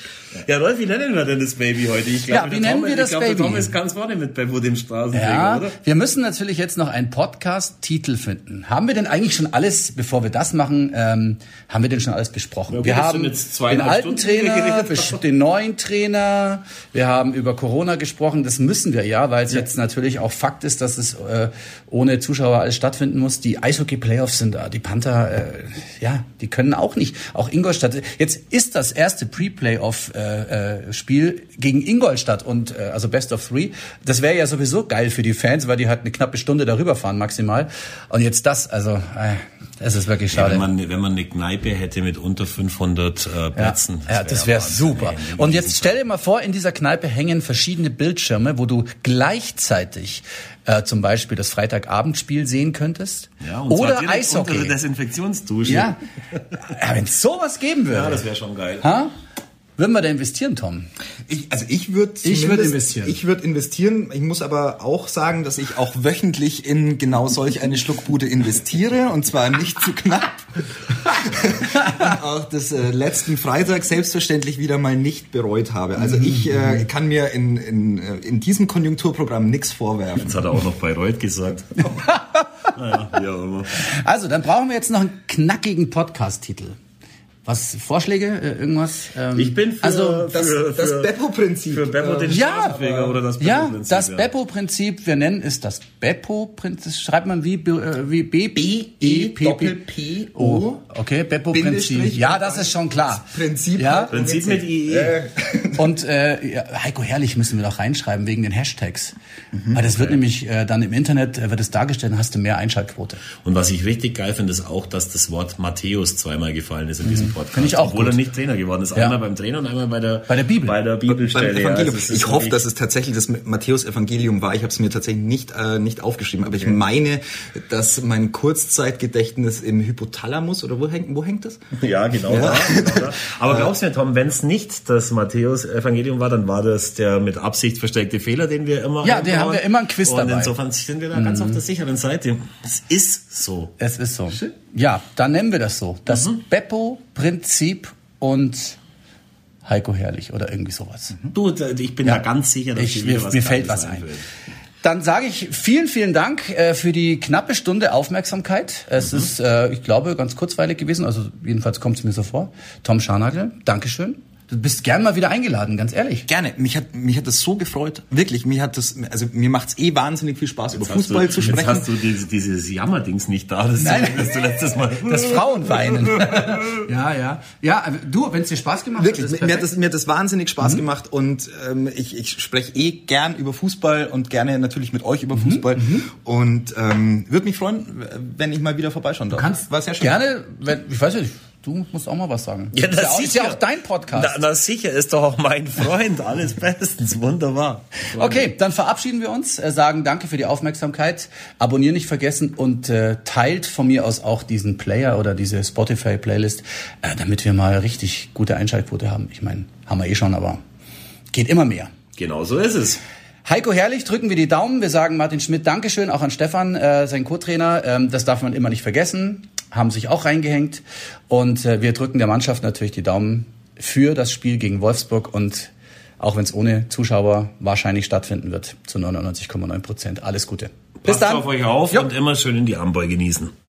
Ja, Rolf, wie nennen wir denn das Baby heute? Ich Ja, glaub, wie der nennen Tom- wir das glaub, Baby? Der Tom ist ganz vorne mit bei dem Straßenfeger, Ja, oder? wir müssen natürlich jetzt noch einen Podcast-Titel finden. Haben wir denn eigentlich schon alles, bevor wir das machen, ähm, haben wir denn schon alles besprochen? Ja, gut, wir haben jetzt den alten Stunden, Trainer, <laughs> den neuen Trainer, wir haben über Corona gesprochen. Das müssen wir ja, weil es jetzt natürlich auch Fakt ist, dass es äh, ohne Zuschauer alles stattfinden muss. Die Eishockey-Playoffs sind da. Die Panther, äh, ja, die können auch nicht. Auch Ingolstadt. Jetzt ist das erste Pre-Playoff-Spiel gegen Ingolstadt und äh, also Best of Three. Das wäre ja sowieso geil für die Fans, weil die halt eine knappe Stunde darüber fahren maximal. Und jetzt das, also äh, es ist wirklich Ja, schade. wenn, man, wenn man eine Kneipe hätte mit unter 500 äh, Ja, Plätzen. ja, das wäre Wahnsinn, super. ey. Und jetzt stell dir mal vor, in dieser Kneipe hängen verschiedene Bildschirme, wo du gleichzeitig äh, zum Beispiel das Freitagabendspiel sehen könntest ja, und zwar oder direkt Eishockey. Unter Desinfektionsdusche. Ja, ja wenn es sowas geben würde, ja das wäre schon geil. ha? Würden wir da investieren, Tom? Ich, also ich würde Ich würd investieren. Ich würde investieren. Ich muss aber auch sagen, dass ich auch wöchentlich in genau solch eine Schluckbude investiere und zwar nicht zu knapp. und auch das äh, letzten Freitag selbstverständlich wieder mal nicht bereut habe. Also ich äh, kann mir in, in, äh, in diesem Konjunkturprogramm nichts vorwerfen. Das hat er auch noch Bayreuth gesagt. <laughs> naja, wie auch immer. Also, dann brauchen wir jetzt noch einen knackigen Podcast-Titel. Was, Vorschläge, äh, irgendwas? Ähm, Ich bin für, also, Das, für, das für, Beppo-Prinzip. für Beppo den Ja, Straßenfeger oder das ja, Beppo-Prinzip. das ja. Beppo-Prinzip, wir nennen es das Beppo-Prinzip, das schreibt man wie, äh, wie B, B, E, P, P, P, O. Okay, Beppo-Prinzip. Ja, das ist schon klar. Prinzip. Ja, Prinzip mit IE. und äh, ja, Heiko Herrlich müssen wir doch reinschreiben wegen den Hashtags. Weil das wird nämlich äh, dann im Internet, äh, wird es dargestellt, dann hast du mehr Einschaltquote. Und was ich richtig geil finde, ist auch, dass das Wort Matthäus zweimal gefallen ist in diesem Podcast. Finde ich auch Obwohl gut. er nicht Trainer geworden ist. Ja. Einmal beim Trainer und einmal bei der, Bei der Bibel. Bei der Bibelstelle. Ja. Also ich hoffe, dass es tatsächlich das Matthäus-Evangelium war. Ich habe es mir tatsächlich nicht, äh, nicht aufgeschrieben, aber ich meine, dass mein Kurzzeitgedächtnis im Hypothalamus oder wo hängt, wo hängt das? Ja, genau. Da, genau da. <laughs> Aber glaubst du mir, Tom, wenn es nicht das Matthäus-Evangelium war, dann war das der mit Absicht versteckte Fehler, den wir immer Ja, den haben wir immer ein Quiz Und dabei. Mhm. insofern sind wir da ganz auf der sicheren Seite. Es ist so. Es ist so. Ja, dann nennen wir das so. Das Mhm. Beppo-Prinzip und Heiko Herrlich oder irgendwie sowas. Du, ich bin Ja. da ganz sicher, dass Ich- mir- was mir fällt was ein. einfällt. Dann sage ich vielen, vielen Dank äh, für die knappe Stunde Aufmerksamkeit. Es Mhm. ist, äh, ich glaube, ganz kurzweilig gewesen. Also jedenfalls kommt es mir so vor. Tom Scharnagel, Dankeschön. Du bist gern mal wieder eingeladen, ganz ehrlich. Gerne. Mich hat, mich hat das so gefreut. Wirklich. Mir hat das, also mir macht's eh wahnsinnig viel Spaß, über Jetzt hast Fußball du, zu Jetzt sprechen. hast du dieses, dieses Jammerdings nicht da, das, Nein. du, das du letztes Mal... Das Frauenweinen. <laughs> ja, ja. Ja, du, wenn es dir Spaß gemacht Wirklich, hat, ist mir, hat das, mir hat das wahnsinnig Spaß gemacht und ähm, ich, ich spreche eh gern über Fußball und gerne natürlich mit euch über Fußball und ähm, würde mich freuen, wenn ich mal wieder vorbeischauen darf. kannst War sehr schön. gerne, wenn, ich weiß nicht, du musst auch mal was sagen. Ja, ist, das ja auch, ist ja auch dein Podcast. Na, na sicher, ist doch auch mein Freund. Alles bestens, wunderbar. Okay, dann verabschieden wir uns, äh, sagen danke für die Aufmerksamkeit, abonnieren nicht vergessen und äh, teilt von mir aus auch diesen Player oder diese Spotify-Playlist, äh, damit wir mal richtig gute Einschaltquote haben. Ich meine, haben wir eh schon, aber geht immer mehr. Genau so ist es. Heiko Herrlich, drücken wir die Daumen. Wir sagen Martin Schmidt Dankeschön, auch an Stefan, äh, sein Co-Trainer. Ähm, das darf man immer nicht vergessen. Haben sich auch reingehängt. Und äh, wir drücken der Mannschaft natürlich die Daumen für das Spiel gegen Wolfsburg und auch wenn es ohne Zuschauer wahrscheinlich stattfinden wird, zu 99,9 Prozent. Alles Gute. Bis Passt dann. auf euch auf Jo. und immer schön in die Armbeuge genießen.